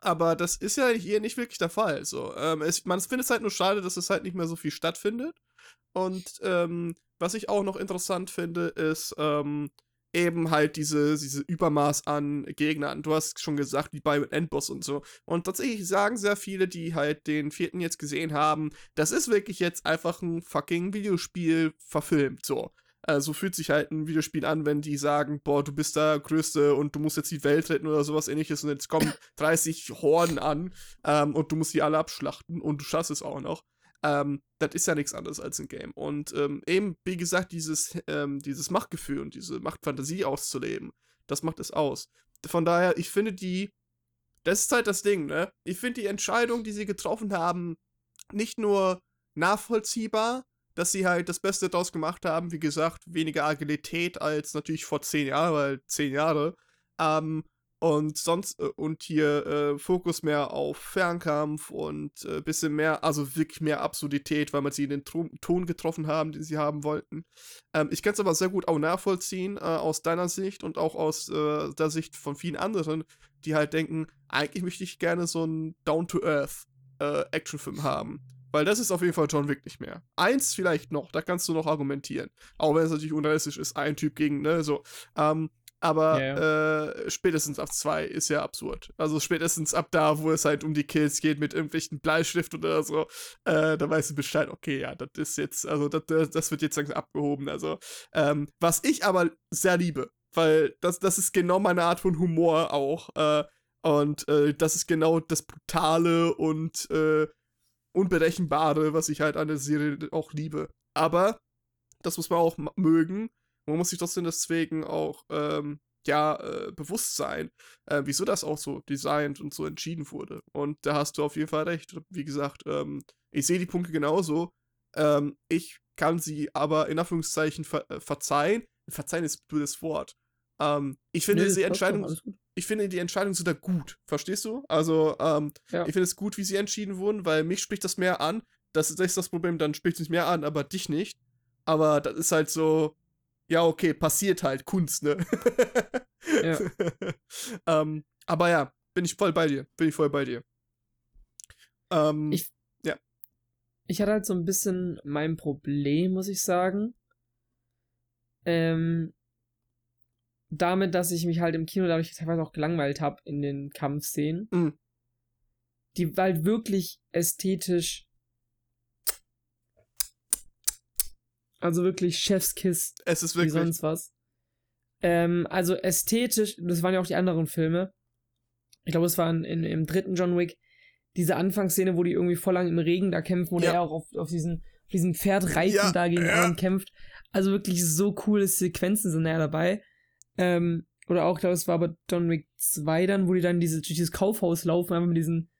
aber das ist ja hier nicht wirklich der Fall. So. Ähm, es, man findet es halt nur schade, dass es halt nicht mehr so viel stattfindet. Und ähm, was ich auch noch interessant finde, ist ähm, eben halt diese, diese Übermaß an Gegnern. Du hast schon gesagt, wie bei Endboss und so. Und tatsächlich sagen sehr viele, die halt den vierten jetzt gesehen haben, das ist wirklich jetzt einfach ein fucking Videospiel verfilmt. So. Äh, so fühlt sich halt ein Videospiel an, wenn die sagen, boah, du bist der Größte und du musst jetzt die Welt retten oder sowas ähnliches und jetzt kommen 30 Horden an ähm, und du musst die alle abschlachten und du schaffst es auch noch. Ähm, das ist ja nichts anderes als ein Game. Und ähm, eben, wie gesagt, dieses, ähm, dieses Machtgefühl und diese Machtfantasie auszuleben, das macht es aus. Von daher, ich finde die, das ist halt das Ding, ne? Ich finde die Entscheidung, die sie getroffen haben, nicht nur nachvollziehbar, dass sie halt das Beste daraus gemacht haben, wie gesagt, weniger Agilität als natürlich vor zehn Jahren, weil zehn Jahre, ähm, und sonst, äh, und hier äh, Fokus mehr auf Fernkampf und äh, bisschen mehr, also wirklich mehr Absurdität, weil man sie in den Ton, getroffen haben, den sie haben wollten. Ähm, ich kann es aber sehr gut auch nachvollziehen, äh, aus deiner Sicht und auch aus äh, der Sicht von vielen anderen, die halt denken, eigentlich möchte ich gerne so einen Down-to-Earth äh, haben. Weil das ist auf jeden Fall John Wick nicht mehr. Eins vielleicht noch, da kannst du noch argumentieren. Auch wenn es natürlich unrealistisch ist, ein Typ gegen, ne, so. Ähm, aber Ja, Äh, spätestens ab zwei ist ja absurd. Also spätestens ab da, wo es halt um die Kills geht mit irgendwelchen Bleistift oder so, äh, da weißt du Bescheid, okay, ja, das ist jetzt, also das, das wird jetzt langsam abgehoben. Also, ähm, was ich aber sehr liebe, weil das, das ist genau meine Art von Humor auch. Äh, und äh, das ist genau das Brutale und äh, Unberechenbare, was ich halt an der Serie auch liebe. Aber das muss man auch mögen. Man muss sich trotzdem deswegen auch ähm, ja äh, bewusst sein, äh, wieso das auch so designt und so entschieden wurde. Und da hast du auf jeden Fall recht. Wie gesagt, ähm, ich sehe die Punkte genauso. Ähm, ich kann sie aber in Anführungszeichen ver äh, verzeihen. Verzeihen ist ein blödes Wort. Ähm, ich finde Nee, diese Entscheidung. Ich finde die Entscheidung sogar gut. Verstehst du? Also, ähm, Ja. ich finde es gut, wie sie entschieden wurden, weil mich spricht das mehr an. Das, ist das Problem, dann spricht es mich mehr an, aber dich nicht. Aber das ist halt so, ja, okay, passiert halt Kunst, ne? Ja. ähm, aber ja, bin ich voll bei dir. Bin ich voll bei dir. Ähm, Ich- ich hatte halt so ein bisschen mein Problem, muss ich sagen. Ähm, damit, dass ich mich halt im Kino dadurch teilweise auch gelangweilt habe in den Kampfszenen. Mhm. Die halt wirklich ästhetisch. Also wirklich Chefskiss es ist wie wirklich. sonst was. Ähm, also ästhetisch, das waren ja auch die anderen Filme. Ich glaube, es war in, in, im dritten John Wick diese Anfangsszene, wo die irgendwie voll lang im Regen da kämpfen, wo Ja. er auch auf, auf, diesen, auf diesem Pferd reiten Ja, da gegen ja. kämpft. Also wirklich so coole Sequenzen sind da ja dabei. Ähm, oder auch, ich glaube, es war bei John Wick 2 dann, wo die dann diese, durch dieses Kaufhaus laufen, einfach mit diesen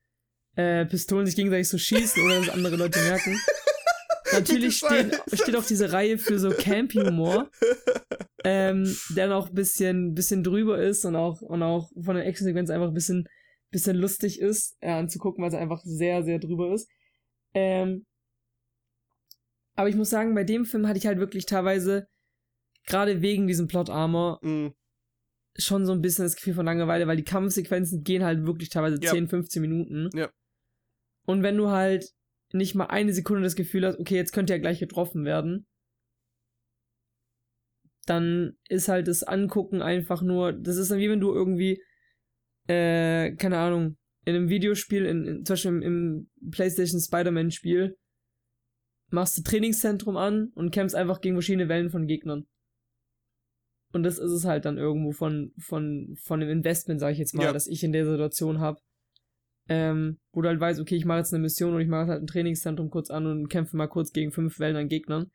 äh, Pistolen sich gegenseitig so schießen, ohne dass andere Leute merken. Natürlich stehen, Scheiße. steht auch diese Reihe für so Campy-Humor, ähm, der noch ein bisschen, bisschen drüber ist und auch, und auch von der Actionsequenz einfach ein bisschen, bisschen lustig ist, äh, anzugucken, weil es einfach sehr, sehr drüber ist. Ähm, aber ich muss sagen, bei dem Film hatte ich halt wirklich teilweise, gerade wegen diesem Plot-Armor, Mm, schon so ein bisschen das Gefühl von Langeweile, weil die Kampfsequenzen gehen halt wirklich teilweise Ja. 10, 15 Minuten. Ja. Und wenn du halt nicht mal eine Sekunde das Gefühl hast, okay, jetzt könnte er gleich getroffen werden, dann ist halt das Angucken einfach nur, das ist dann wie wenn du irgendwie, äh, keine Ahnung, in einem Videospiel, in, in, zum Beispiel im, im PlayStation Spider-Man-Spiel, machst du Trainingszentrum an und kämpfst einfach gegen verschiedene Wellen von Gegnern. Und das ist es halt dann irgendwo von, von, von dem Investment, sag ich jetzt mal, Ja. das ich in der Situation habe. ähm, wo du halt weißt, okay, ich mache jetzt eine Mission und ich mache halt ein Trainingszentrum kurz an und kämpfe mal kurz gegen fünf Wellen an Gegnern.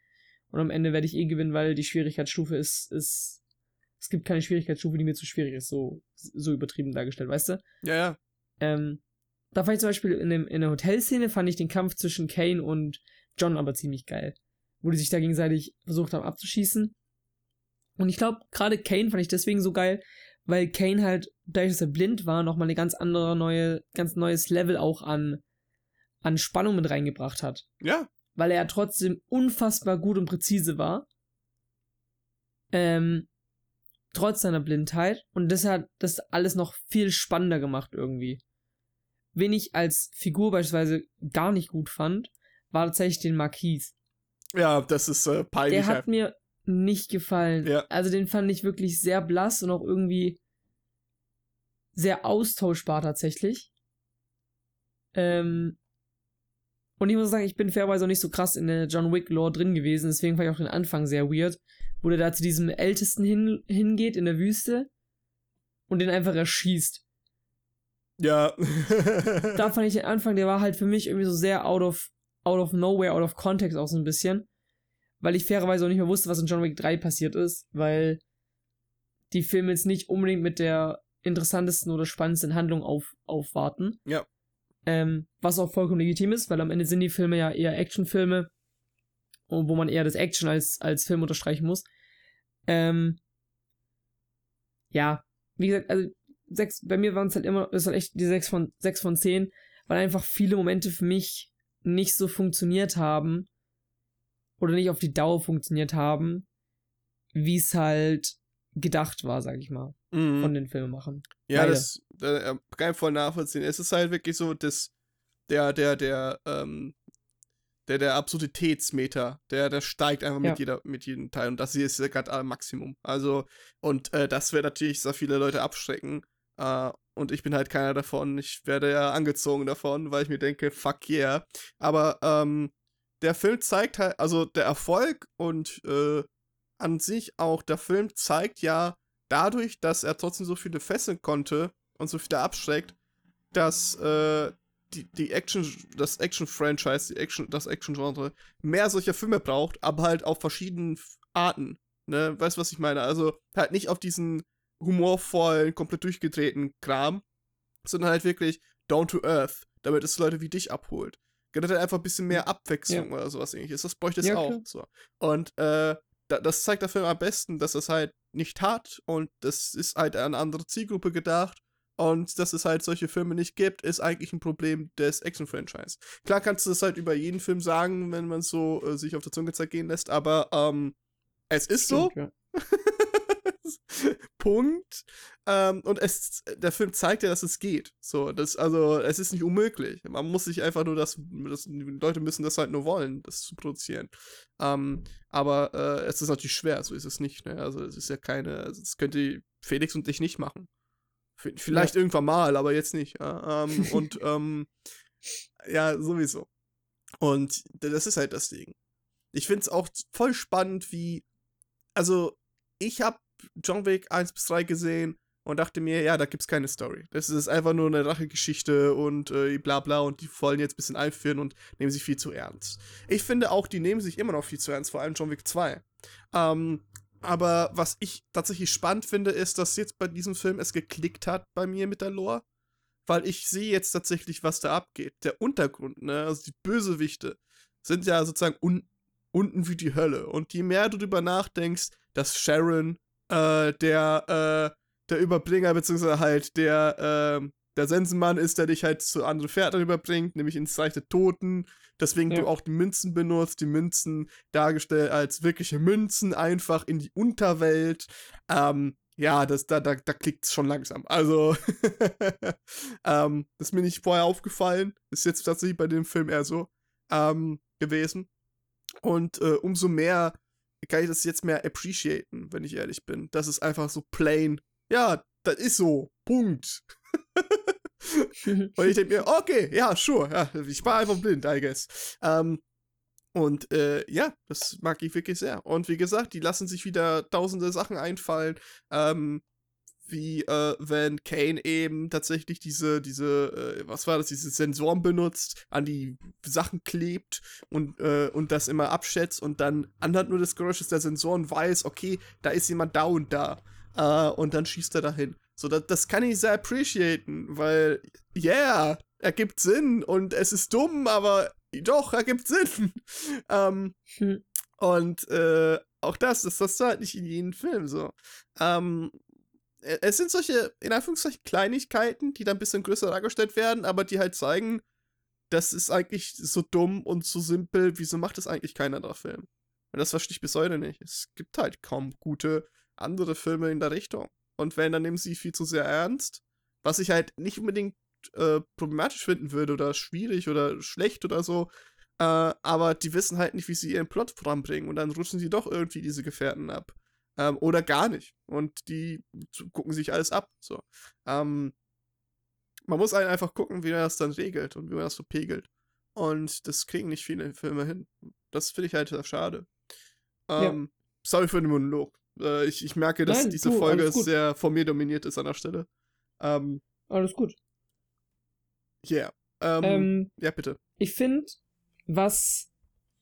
Und am Ende werde ich eh gewinnen, weil die Schwierigkeitsstufe ist, ist. Es gibt keine Schwierigkeitsstufe, die mir zu schwierig ist, so, so übertrieben dargestellt, weißt du? Ja, ja. Ähm, da fand ich zum Beispiel in, dem, in der Hotelszene fand ich den Kampf zwischen Kane und John aber ziemlich geil. Wo die sich da gegenseitig versucht haben abzuschießen. Und ich glaube, gerade Kane fand ich deswegen so geil, weil Kane halt, dadurch, dass er blind war, nochmal eine ganz andere neue, ganz neues Level auch an, an Spannung mit reingebracht hat. Ja. Weil er trotzdem unfassbar gut und präzise war. Ähm, trotz seiner Blindheit. Und das hat das alles noch viel spannender gemacht irgendwie. Wen ich als Figur beispielsweise gar nicht gut fand, war tatsächlich den Marquis. Ja, das ist äh, peinlich. Der hat mir nicht gefallen. Ja. Also den fand ich wirklich sehr blass und auch irgendwie sehr austauschbar tatsächlich. Ähm, und ich muss sagen, ich bin fairerweise auch nicht so krass in der John Wick Lore drin gewesen, deswegen fand ich auch den Anfang sehr weird, wo der da zu diesem Ältesten hin, hingeht in der Wüste und den einfach erschießt. Ja. da fand ich den Anfang, der war halt für mich irgendwie so sehr out of, out of nowhere, out of context auch so ein bisschen weil ich fairerweise auch nicht mehr wusste, was in John Wick 3 passiert ist, weil die Filme jetzt nicht unbedingt mit der interessantesten oder spannendsten Handlung auf, aufwarten. Ja. Ähm, was auch vollkommen legitim ist, weil am Ende sind die Filme ja eher Actionfilme, wo man eher das Action als, als Film unterstreichen muss. Ähm, ja, wie gesagt, also sechs, bei mir waren es halt immer, ist halt echt die sechs von, sechs von zehn, weil einfach viele Momente für mich nicht so funktioniert haben, oder nicht auf die Dauer funktioniert haben, wie es halt gedacht war, sag ich mal, mhm. von den Filmemachern. Ja, Beide. das äh, kann ich voll nachvollziehen. Es ist halt wirklich so, dass der, der, der, ähm, der, der Absurditätsmeter, der, der steigt einfach ja. mit jeder, mit jedem Teil. Und das hier ist ja gerade am Maximum. Also, und äh, das wird natürlich sehr viele Leute abschrecken. Äh, und ich bin halt keiner davon. Ich werde ja angezogen davon, weil ich mir denke, fuck yeah. Aber, ähm, der Film zeigt halt, also der Erfolg und äh, an sich auch der Film zeigt ja dadurch, dass er trotzdem so viele fesseln konnte und so viele abschreckt, dass äh, die, die Action, das Action-Franchise, die Action, das Action-Genre mehr solcher Filme braucht, aber halt auf verschiedenen Arten. Ne? Weißt du, was ich meine? Also halt nicht auf diesen humorvollen, komplett durchgedrehten Kram, sondern halt wirklich down to earth, damit es Leute wie dich abholt. Generell einfach ein bisschen mehr Abwechslung ja. oder sowas ähnliches. Das bräuchte es ja, auch. So. Und äh, das zeigt der Film am besten, dass es halt nicht hat und das ist halt an eine andere Zielgruppe gedacht. Und dass es halt solche Filme nicht gibt, ist eigentlich ein Problem des Action-Franchise. Klar kannst du das halt über jeden Film sagen, wenn man so äh, sich auf der Zunge zergehen lässt, aber ähm, es ist Stimmt, so. Ja. Punkt. Ähm, und es, der Film zeigt ja, dass es geht. So, das, also, es ist nicht unmöglich. Man muss sich einfach nur das, das die Leute müssen das halt nur wollen, das zu produzieren. Ähm, aber äh, es ist natürlich schwer, so ist es nicht. Ne? Also, es ist ja keine, also, das könnte Felix und ich nicht machen. Vielleicht ja. irgendwann mal, aber jetzt nicht. Ja? Ähm, und, ähm, ja, sowieso. Und das ist halt das Ding. Ich finde es auch voll spannend, wie, also, ich habe John Wick 1 bis 3 gesehen und dachte mir, ja, da gibt's keine Story. Das ist einfach nur eine Rachegeschichte und äh, bla bla und die wollen jetzt ein bisschen einführen und nehmen sich viel zu ernst. Ich finde auch, die nehmen sich immer noch viel zu ernst, vor allem John Wick 2. Ähm, aber was ich tatsächlich spannend finde, ist, dass jetzt bei diesem Film es geklickt hat bei mir mit der Lore. Weil ich sehe jetzt tatsächlich, was da abgeht. Der Untergrund, ne, also die Bösewichte, sind ja sozusagen un unten wie die Hölle. Und je mehr du darüber nachdenkst, dass Sharon äh, der, äh, der Überbringer, beziehungsweise halt der, äh, der Sensenmann ist, der dich halt zu anderen Pferden überbringt, nämlich ins Reich der Toten. Deswegen ja. du auch die Münzen benutzt, die Münzen dargestellt als wirkliche Münzen, einfach in die Unterwelt. Ähm, ja, das, da, da, da klickt es schon langsam. Also, ähm, das ist mir nicht vorher aufgefallen. Ist jetzt tatsächlich bei dem Film eher so ähm, gewesen. Und äh, umso mehr kann ich das jetzt mehr appreciaten, wenn ich ehrlich bin. Das ist einfach so plain. Ja, das ist so. Punkt. und ich denke mir, okay, ja, sure. Ja, ich war einfach blind, I guess. Ähm, und äh, ja, das mag ich wirklich sehr. Und wie gesagt, die lassen sich wieder tausende Sachen einfallen. Ähm, wie äh, wenn Kane eben tatsächlich diese, diese, äh, was war das, diese Sensoren benutzt, an die Sachen klebt und, äh, und das immer abschätzt und dann anhand nur des Geräusches der Sensoren weiß, okay, da ist jemand da und da. Äh, und dann schießt er dahin. So, das, das kann ich sehr appreciaten, weil, yeah, ergibt Sinn und es ist dumm, aber doch, ergibt Sinn. ähm, hm. Und äh, auch das, das hast du halt nicht in jedem Film so. Ähm, äh, es sind solche, in Anführungszeichen, Kleinigkeiten, die dann ein bisschen größer dargestellt werden, aber die halt zeigen, das ist eigentlich so dumm und so simpel, wieso macht das eigentlich keiner anderer Film? Und das verstehe ich bis heute nicht. Es gibt halt kaum gute andere Filme in der Richtung. Und wenn, dann nehmen sie viel zu sehr ernst. Was ich halt nicht unbedingt äh, problematisch finden würde oder schwierig oder schlecht oder so. Äh, aber die wissen halt nicht, wie sie ihren Plot voranbringen. Und dann rutschen sie doch irgendwie diese Gefährten ab. Ähm, oder gar nicht. Und die gucken sich alles ab. So. Ähm, man muss halt einfach gucken, wie man das dann regelt und wie man das so pegelt. Und das kriegen nicht viele Filme hin. Das finde ich halt sehr schade. Ähm, ja. Sorry für den Monolog. Äh, ich, ich merke, dass Nein, diese du, Folge sehr von mir dominiert ist an der Stelle. Ähm, alles gut. Yeah. Ähm, ähm, ja, bitte. Ich finde, was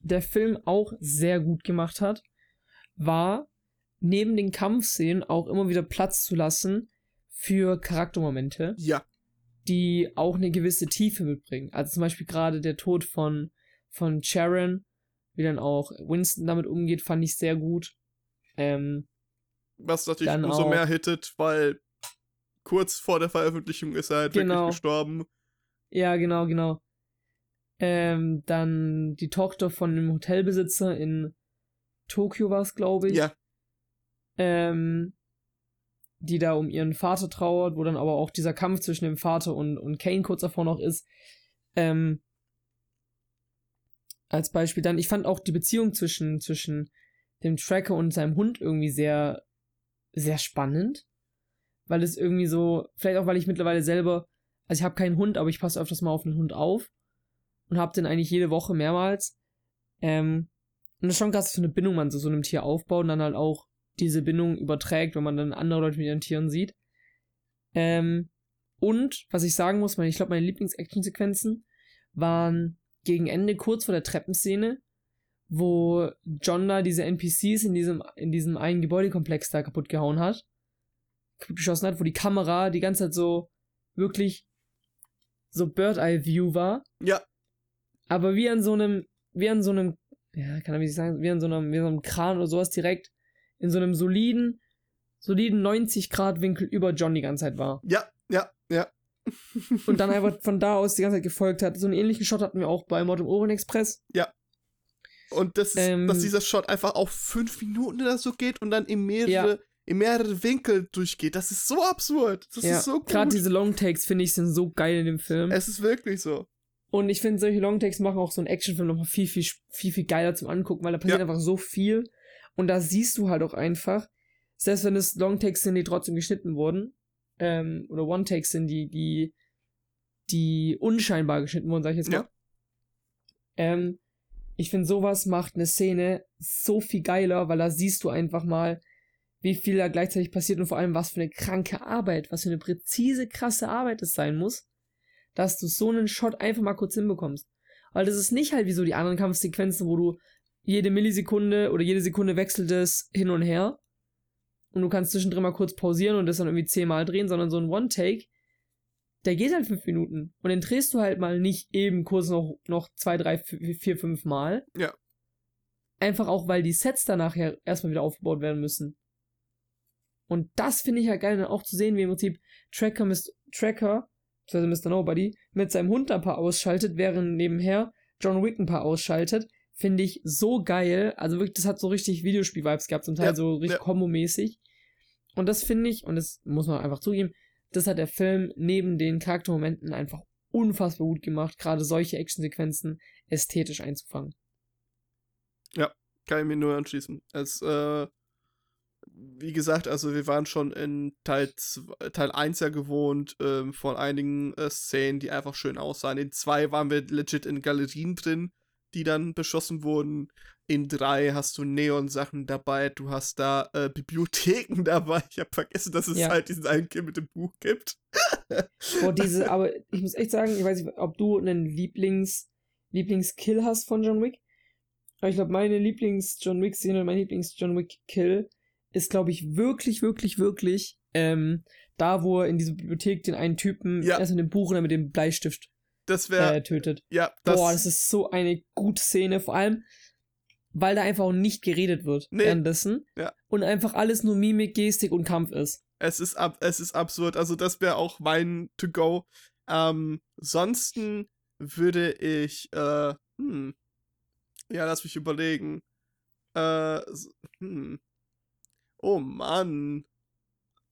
der Film auch sehr gut gemacht hat, war, neben den Kampfszenen auch immer wieder Platz zu lassen für Charaktermomente. Ja. Die auch eine gewisse Tiefe mitbringen. Also zum Beispiel gerade der Tod von, von Sharon, wie dann auch Winston damit umgeht, fand ich sehr gut. Ähm, Was natürlich umso auch, mehr hittet, weil kurz vor der Veröffentlichung ist er halt genau. wirklich gestorben. Ja, genau, genau. Ähm, dann die Tochter von dem Hotelbesitzer in Tokio war es, glaube ich. Ja ähm, die da um ihren Vater trauert, wo dann aber auch dieser Kampf zwischen dem Vater und, und Kane kurz davor noch ist. Ähm, als Beispiel dann, ich fand auch die Beziehung zwischen, zwischen dem Tracker und seinem Hund irgendwie sehr, sehr spannend. Weil es irgendwie so, vielleicht auch, weil ich mittlerweile selber, also ich habe keinen Hund, aber ich passe öfters mal auf einen Hund auf und habe den eigentlich jede Woche mehrmals. Ähm, und das ist schon krass, was für eine Bindung man zu so einem Tier aufbaut und dann halt auch diese Bindung überträgt, wenn man dann andere Leute mit ihren Tieren sieht. Ähm, und, was ich sagen muss, ich glaube, meine Lieblings-Action-Sequenzen waren gegen Ende, kurz vor der Treppenszene, wo John da diese NPCs in diesem, in diesem einen Gebäudekomplex da kaputt gehauen hat, kaputt geschossen hat, wo die Kamera die ganze Zeit so wirklich so Bird-Eye-View war. Ja. Aber wie an so einem, wie an so einem, ja, kann ich sagen, wie an so einem, wie an so einem Kran oder sowas direkt in so einem soliden, soliden 90-Grad-Winkel über John die ganze Zeit war. Ja, ja, ja. und dann einfach von da aus die ganze Zeit gefolgt hat. So einen ähnlichen Shot hatten wir auch bei im Orient Express. Ja. Und das, ähm, dass dieser Shot einfach auf fünf Minuten oder so geht und dann in mehrere, ja. in mehrere Winkel durchgeht. Das ist so absurd. Das ja. ist so gut. Gerade diese Longtakes, finde ich, sind so geil in dem Film. Es ist wirklich so. Und ich finde, solche Longtakes machen auch so einen Actionfilm nochmal viel, viel, viel, viel geiler zum Angucken, weil da passiert ja. einfach so viel. Und da siehst du halt auch einfach, selbst wenn es Longtakes sind, die trotzdem geschnitten wurden, ähm, oder One-Takes sind, die, die, die unscheinbar geschnitten wurden, sag ich jetzt mal. Ja. Ähm, ich finde, sowas macht eine Szene so viel geiler, weil da siehst du einfach mal, wie viel da gleichzeitig passiert und vor allem, was für eine kranke Arbeit, was für eine präzise, krasse Arbeit es sein muss, dass du so einen Shot einfach mal kurz hinbekommst. Weil das ist nicht halt wie so die anderen Kampfsequenzen, wo du jede Millisekunde oder jede Sekunde wechselt es hin und her. Und du kannst zwischendrin mal kurz pausieren und das dann irgendwie zehnmal drehen, sondern so ein One-Take, der geht halt fünf Minuten. Und den drehst du halt mal nicht eben kurz noch, noch zwei, drei, vier, fünf Mal. Ja. Einfach auch, weil die Sets danach ja erstmal wieder aufgebaut werden müssen. Und das finde ich ja geil, dann auch zu sehen, wie im Prinzip Tracker, Mr. Tracker, also Mr. Nobody, mit seinem Hund ein paar ausschaltet, während nebenher John Wick ein paar ausschaltet finde ich so geil. Also wirklich, das hat so richtig Videospiel-Vibes gehabt, zum Teil ja, so richtig ja. kombomäßig. Und das finde ich, und das muss man einfach zugeben, das hat der Film neben den Charaktermomenten einfach unfassbar gut gemacht, gerade solche Actionsequenzen ästhetisch einzufangen. Ja, kann ich mir nur anschließen. Es, äh, wie gesagt, also wir waren schon in Teil, Teil 1 ja gewohnt ähm, von einigen äh, Szenen, die einfach schön aussahen. In 2 waren wir legit in Galerien drin die dann beschossen wurden. In 3 hast du Neon-Sachen dabei, du hast da äh, Bibliotheken dabei. Ich habe vergessen, dass es Ja. halt diesen einen Kill mit dem Buch gibt. Boah, diese, aber ich muss echt sagen, ich weiß nicht, ob du einen Lieblings, Lieblingskill hast von John Wick. Aber ich glaube, meine Lieblings-John Wick-Szene und mein Lieblings-John Wick-Kill ist, glaube ich, wirklich, wirklich, wirklich ähm, da, wo er in dieser Bibliothek den einen Typen Ja. erst mit dem Buch und dann mit dem Bleistift Das wäre, äh, tötet. ja, das, Boah, das ist so eine gute Szene, vor allem, weil da einfach auch nicht geredet wird Nee. währenddessen. Ja. Und einfach alles nur Mimik, Gestik und Kampf ist. es ist, ab, es ist absurd. Also, das wäre auch mein To-Go. Ähm, sonsten würde ich, äh, hm, ja, lass mich überlegen. Äh, hm. Oh Mann.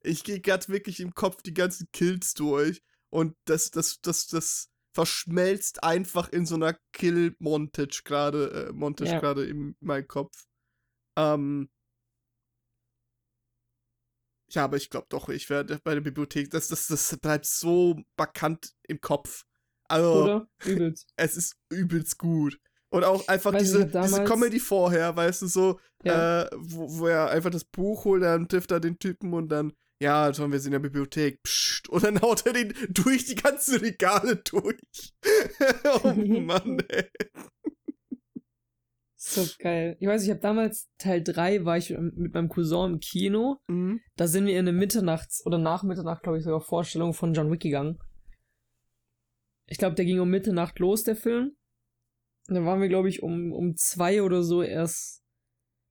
Ich gehe gerade wirklich im Kopf die ganzen Kills durch und das, das, das, das verschmelzt einfach in so einer Kill-Montage gerade, äh, Montage Ja. gerade in meinem Kopf. Ähm, ja, aber ich glaube doch, ich werde bei der Bibliothek, das, das, das bleibt so markant im Kopf. Also, Oder? Übelst. es ist übelst gut. Und auch einfach Weiß diese, hab diese Comedy vorher, weißt du, so, Ja. äh, wo, wo er einfach das Buch holt, dann trifft er den Typen und dann, ja, Tom, wir sind in der Bibliothek, psst, und dann haut er den durch die ganzen Regale durch. oh Mann, ey. So geil. Ich weiß, ich habe damals Teil 3 war ich mit meinem Cousin im Kino. Mhm. Da sind wir in eine Mitternachts- oder nach Mitternacht, glaube ich, sogar Vorstellung von John Wick gegangen. Ich glaube, der ging um Mitternacht los, der Film. Und dann waren wir, glaube ich, um, um zwei oder so erst,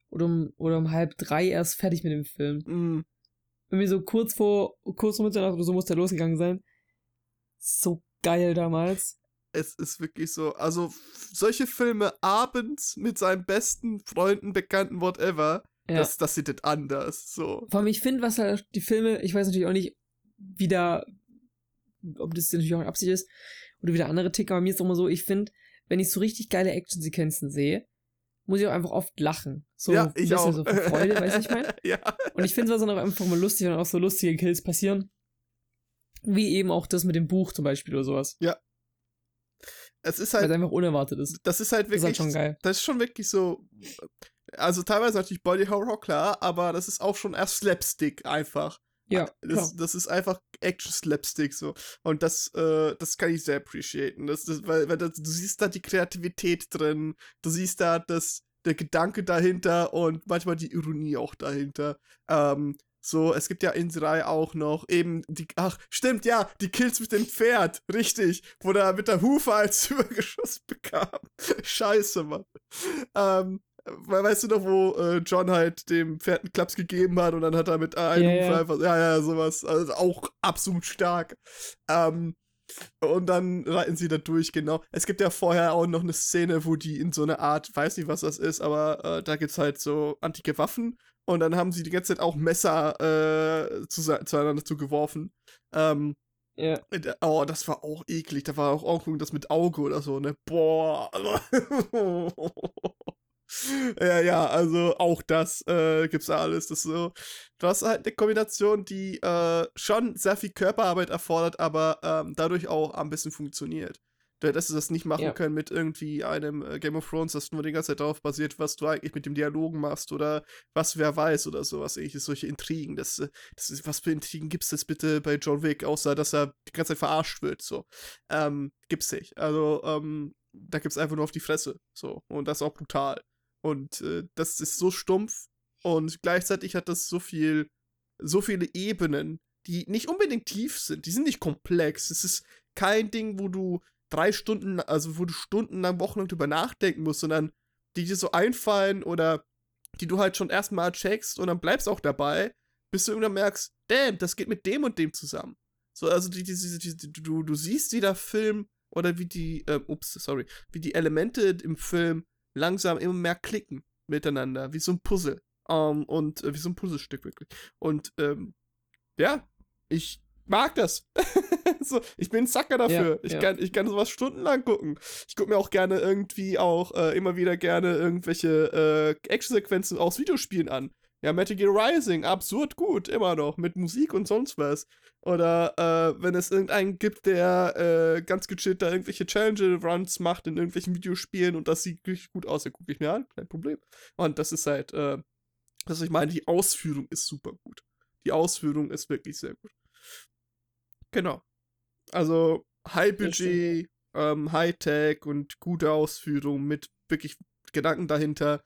oder um, oder um halb drei erst fertig mit dem Film. Mhm. Irgendwie so kurz vor, kurz vor Mitternacht oder so muss der losgegangen sein. So geil damals. Es ist wirklich so, also solche Filme abends mit seinen besten Freunden, Bekannten, whatever, Ja. das, das sieht das anders, so. Vor allem, ich finde, was halt die Filme, ich weiß natürlich auch nicht, wie da, ob das natürlich auch Absicht ist, oder wieder andere Ticker, aber mir ist auch immer so, ich finde, wenn ich so richtig geile Actionsequenzen sehe, muss ich auch einfach oft lachen. So ja, ein ich bisschen auch. so vor Freude, weißt du, ich meine? ja. Und ich finde es dann auch einfach mal lustig, wenn auch so lustige Kills passieren. Wie eben auch das mit dem Buch zum Beispiel oder sowas. Es ist Weil es halt, einfach unerwartet ist. das ist halt Das ist wirklich, halt schon geil. das ist schon wirklich so, also teilweise natürlich Body Horror, klar, aber das ist auch schon erst Slapstick einfach. Ja. Das, das ist einfach Action-Slapstick so. Und das, äh, das kann ich sehr appreciaten. Das, das, weil, weil das, du siehst da die Kreativität drin, du siehst da das, der Gedanke dahinter und manchmal die Ironie auch dahinter. Ähm, so, es gibt ja in 3 auch noch eben die, ach, stimmt, ja, die Kills mit dem Pferd, richtig, wo der mit der Hufe als Übergeschoss bekam. Scheiße, Mann. Ähm, weißt du noch, wo äh, John halt dem Pferd einen Klaps gegeben hat und dann hat er mit einem ja. einfach, ja, ja, sowas, also auch absolut stark. Ähm, und dann reiten sie da durch, genau. Es gibt ja vorher auch noch eine Szene, wo die in so eine Art, weiß nicht, was das ist, aber äh, da gibt's halt so antike Waffen und dann haben sie die ganze Zeit auch Messer äh, zu, zueinander zugeworfen. Ähm, Ja. äh, Oh, das war auch eklig. Da war auch, auch irgendwas mit Auge oder so, ne? Boah. Ja, ja, also auch das äh, gibt's da alles. Das ist so. Du hast halt eine Kombination, die äh, schon sehr viel Körperarbeit erfordert, aber ähm, dadurch auch ein bisschen funktioniert. Du hättest das nicht machen Ja. können mit irgendwie einem äh, Game of Thrones, das nur die ganze Zeit darauf basiert, was du eigentlich mit dem Dialogen machst oder was wer weiß oder sowas ähnliches, solche Intrigen. Das, äh, das ist, was für Intrigen gibt's das bitte bei John Wick, außer dass er die ganze Zeit verarscht wird, so. Ähm, gibt's nicht. Also, ähm, da gibt's einfach nur auf die Fresse, so. Und das auch brutal. Und äh, das ist so stumpf und gleichzeitig hat das so viel, so viele Ebenen, die nicht unbedingt tief sind, die sind nicht komplex. Es ist kein Ding, wo du drei Stunden, also wo du stundenlang, wochenlang drüber nachdenken musst, sondern die dir so einfallen oder die du halt schon erstmal checkst und dann bleibst auch dabei, bis du irgendwann merkst, damn, das geht mit dem und dem zusammen. So, also die, die, die, die, du, du siehst, wie der Film oder wie die, äh, ups, sorry, wie die Elemente im Film langsam immer mehr klicken miteinander, wie so ein Puzzle. Ähm, und äh, wie so ein Puzzlestück wirklich. Und ähm, ja, ich mag das. so, ich bin ein Sucker dafür. Ja, ich, ja. Kann, ich kann sowas stundenlang gucken. Ich gucke mir auch gerne irgendwie auch äh, immer wieder gerne irgendwelche äh, Actionsequenzen aus Videospielen an. Ja, Metal Gear Rising, absurd gut, immer noch, mit Musik und sonst was. Oder äh, wenn es irgendeinen gibt, der äh, ganz gechillt da irgendwelche Challenge-Runs macht in irgendwelchen Videospielen und das sieht richtig gut aus, dann gucke ich mir an, kein Problem. Und das ist halt, äh, was ich meine, die Ausführung ist super gut. Die Ausführung ist wirklich sehr gut. Genau. Also High-Budget, ähm, High-Tech und gute Ausführung mit wirklich Gedanken dahinter,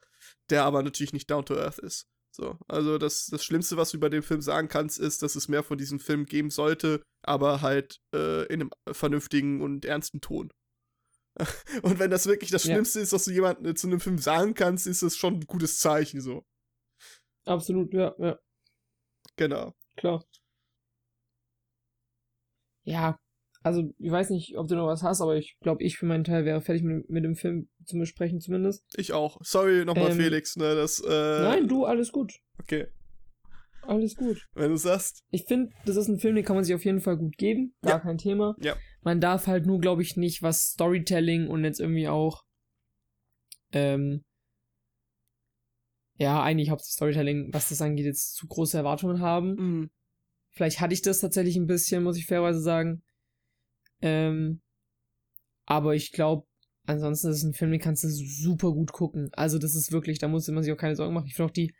der aber natürlich nicht down to earth ist. So, also das, das Schlimmste, was du über den Film sagen kannst, ist, dass es mehr von diesem Film geben sollte, aber halt äh, in einem vernünftigen und ernsten Ton. und wenn das wirklich das Schlimmste ja. ist, was du jemandem äh, zu einem Film sagen kannst, ist das schon ein gutes Zeichen, so. Absolut, ja, ja. Genau. Klar. Ja, also ich weiß nicht, ob du noch was hast, aber ich glaube, ich für meinen Teil wäre fertig mit, mit dem Film zu besprechen zumindest. Ich auch. Sorry nochmal, ähm, Felix, ne, das, äh... Nein, du, alles gut. Okay. Alles gut. Wenn du sagst. Ich finde, das ist ein Film, den kann man sich auf jeden Fall gut geben. Gar ja. kein Thema. Ja. Man darf halt nur, glaube ich, nicht, was Storytelling und jetzt irgendwie auch, ähm, ja, eigentlich hauptsächlich Storytelling, was das angeht, jetzt zu große Erwartungen haben. Mhm. Vielleicht hatte ich das tatsächlich ein bisschen, muss ich fairerweise sagen. Ähm, aber ich glaube, ansonsten ist es ein Film, den kannst du super gut gucken. Also das ist wirklich, da muss man sich auch keine Sorgen machen. Ich finde auch die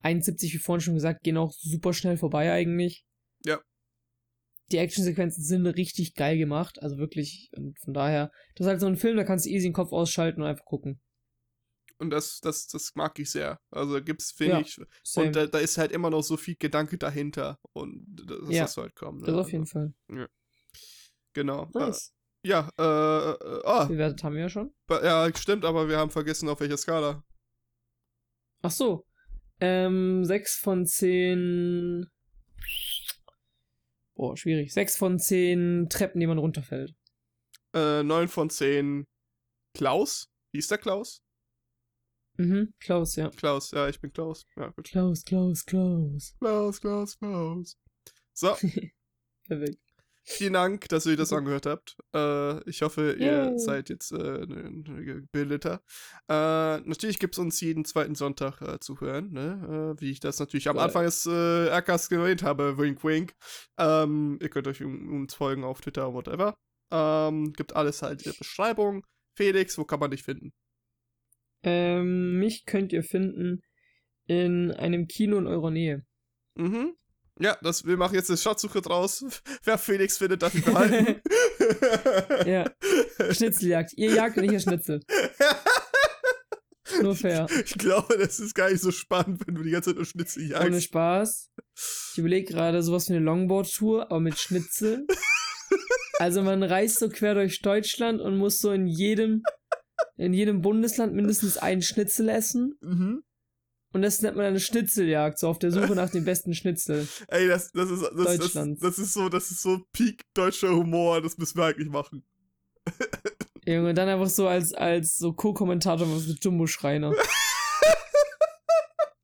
71, wie vorhin schon gesagt, gehen auch super schnell vorbei eigentlich. Ja. Die Actionsequenzen sind richtig geil gemacht. Also wirklich, und von daher, das ist halt so ein Film, da kannst du easy den Kopf ausschalten und einfach gucken. Und das, das, das mag ich sehr. Also gibt's, finde ja, ich. Same. Und da, da, ist halt immer noch so viel Gedanke dahinter. Und das ja, ist halt kommen. Ne? Das auf jeden also, Fall. Ja. Genau. Nice. Äh, ja, äh, äh, ah. Bewertet haben wir ja schon. Ja, stimmt, aber wir haben vergessen, auf welcher Skala. Ach so. Ähm, 6 von 10. Boah, schwierig. 6 von 10 Treppen, die man runterfällt. Äh, 9 von 10 Klaus. Wie ist der Klaus? Mhm, Klaus, ja. Klaus, ja, ich bin Klaus. Ja, gut. Klaus, Klaus, Klaus. Klaus, Klaus, Klaus. So. Perfekt. Vielen Dank, dass ihr das angehört habt. Äh, ich hoffe, ihr yeah. seid jetzt äh, gebildeter. Äh, natürlich gibt es uns jeden zweiten Sonntag äh, zu hören, ne? Äh, wie ich das natürlich am Anfang des äh, Erkas erwähnt habe. Wink, wink. Ähm, ihr könnt euch uns folgen auf Twitter, whatever. Ähm, gibt alles halt in der Beschreibung. Felix, wo kann man dich finden? Ähm, mich könnt ihr finden in einem Kino in eurer Nähe. Mhm. Ja, das, wir machen jetzt eine Schatzsuche draus. Wer Felix findet, darf ich behalten. ja. Schnitzeljagd. Ihr jagt und ich ihr Schnitzel. Nur fair. Ich glaube, das ist gar nicht so spannend, wenn du die ganze Zeit nur Schnitzel jagst. Ohne Spaß. Ich überlege gerade sowas wie eine Longboard-Tour, aber mit Schnitzel. Also man reist so quer durch Deutschland und muss so in jedem, in jedem Bundesland mindestens einen Schnitzel essen. Mhm. Und das nennt man eine Schnitzeljagd, so auf der Suche nach dem besten Schnitzel. Ey, das, das ist das, das, das, ist so, das ist so Peak deutscher Humor, das müssen wir eigentlich machen. Junge, dann einfach so als, als so Co-Kommentator mit Jumbo Schreiner.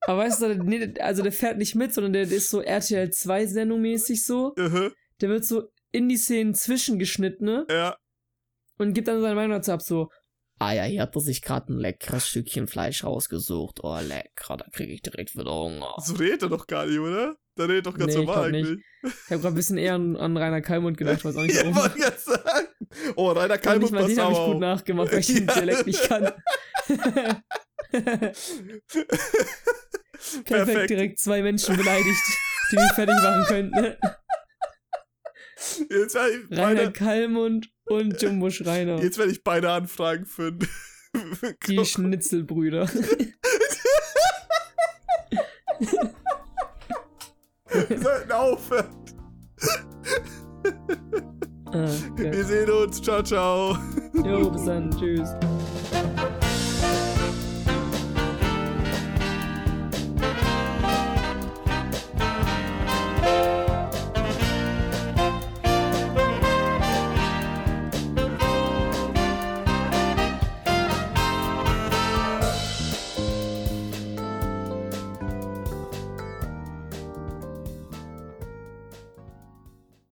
Aber weißt du, nee, also der fährt nicht mit, sondern der, der ist so RTL 2 Sendung mäßig so. Uh -huh. Der wird so in die Szenen zwischengeschnitten, ne? Ja. Und gibt dann seine Meinung dazu ab, so, Ah ja, hier hat er sich gerade ein leckeres Stückchen Fleisch rausgesucht. Oh, lecker, da kriege ich direkt wieder Hunger. So redet er doch gar nicht, oder? Da redet doch ganz nee, normal ich eigentlich. Nicht. Ich habe gerade ein bisschen eher an, an Rainer Kalmund gedacht, weiß auch nicht warum. ich jetzt sagen. Oh, Rainer Kalmund passt Den habe ich gut nachgemacht, weil ich den Dialekt nicht kann. Perfekt, Perfekt, direkt zwei Menschen beleidigt, die mich fertig machen könnten. Jetzt Rainer Kalmund und Jumbo Schreiner. Jetzt werde ich beide Anfragen für Die Schnitzelbrüder. Wir sollten aufhören. Ah, okay. Wir sehen uns. Ciao, ciao. Jo, bis dann. Tschüss.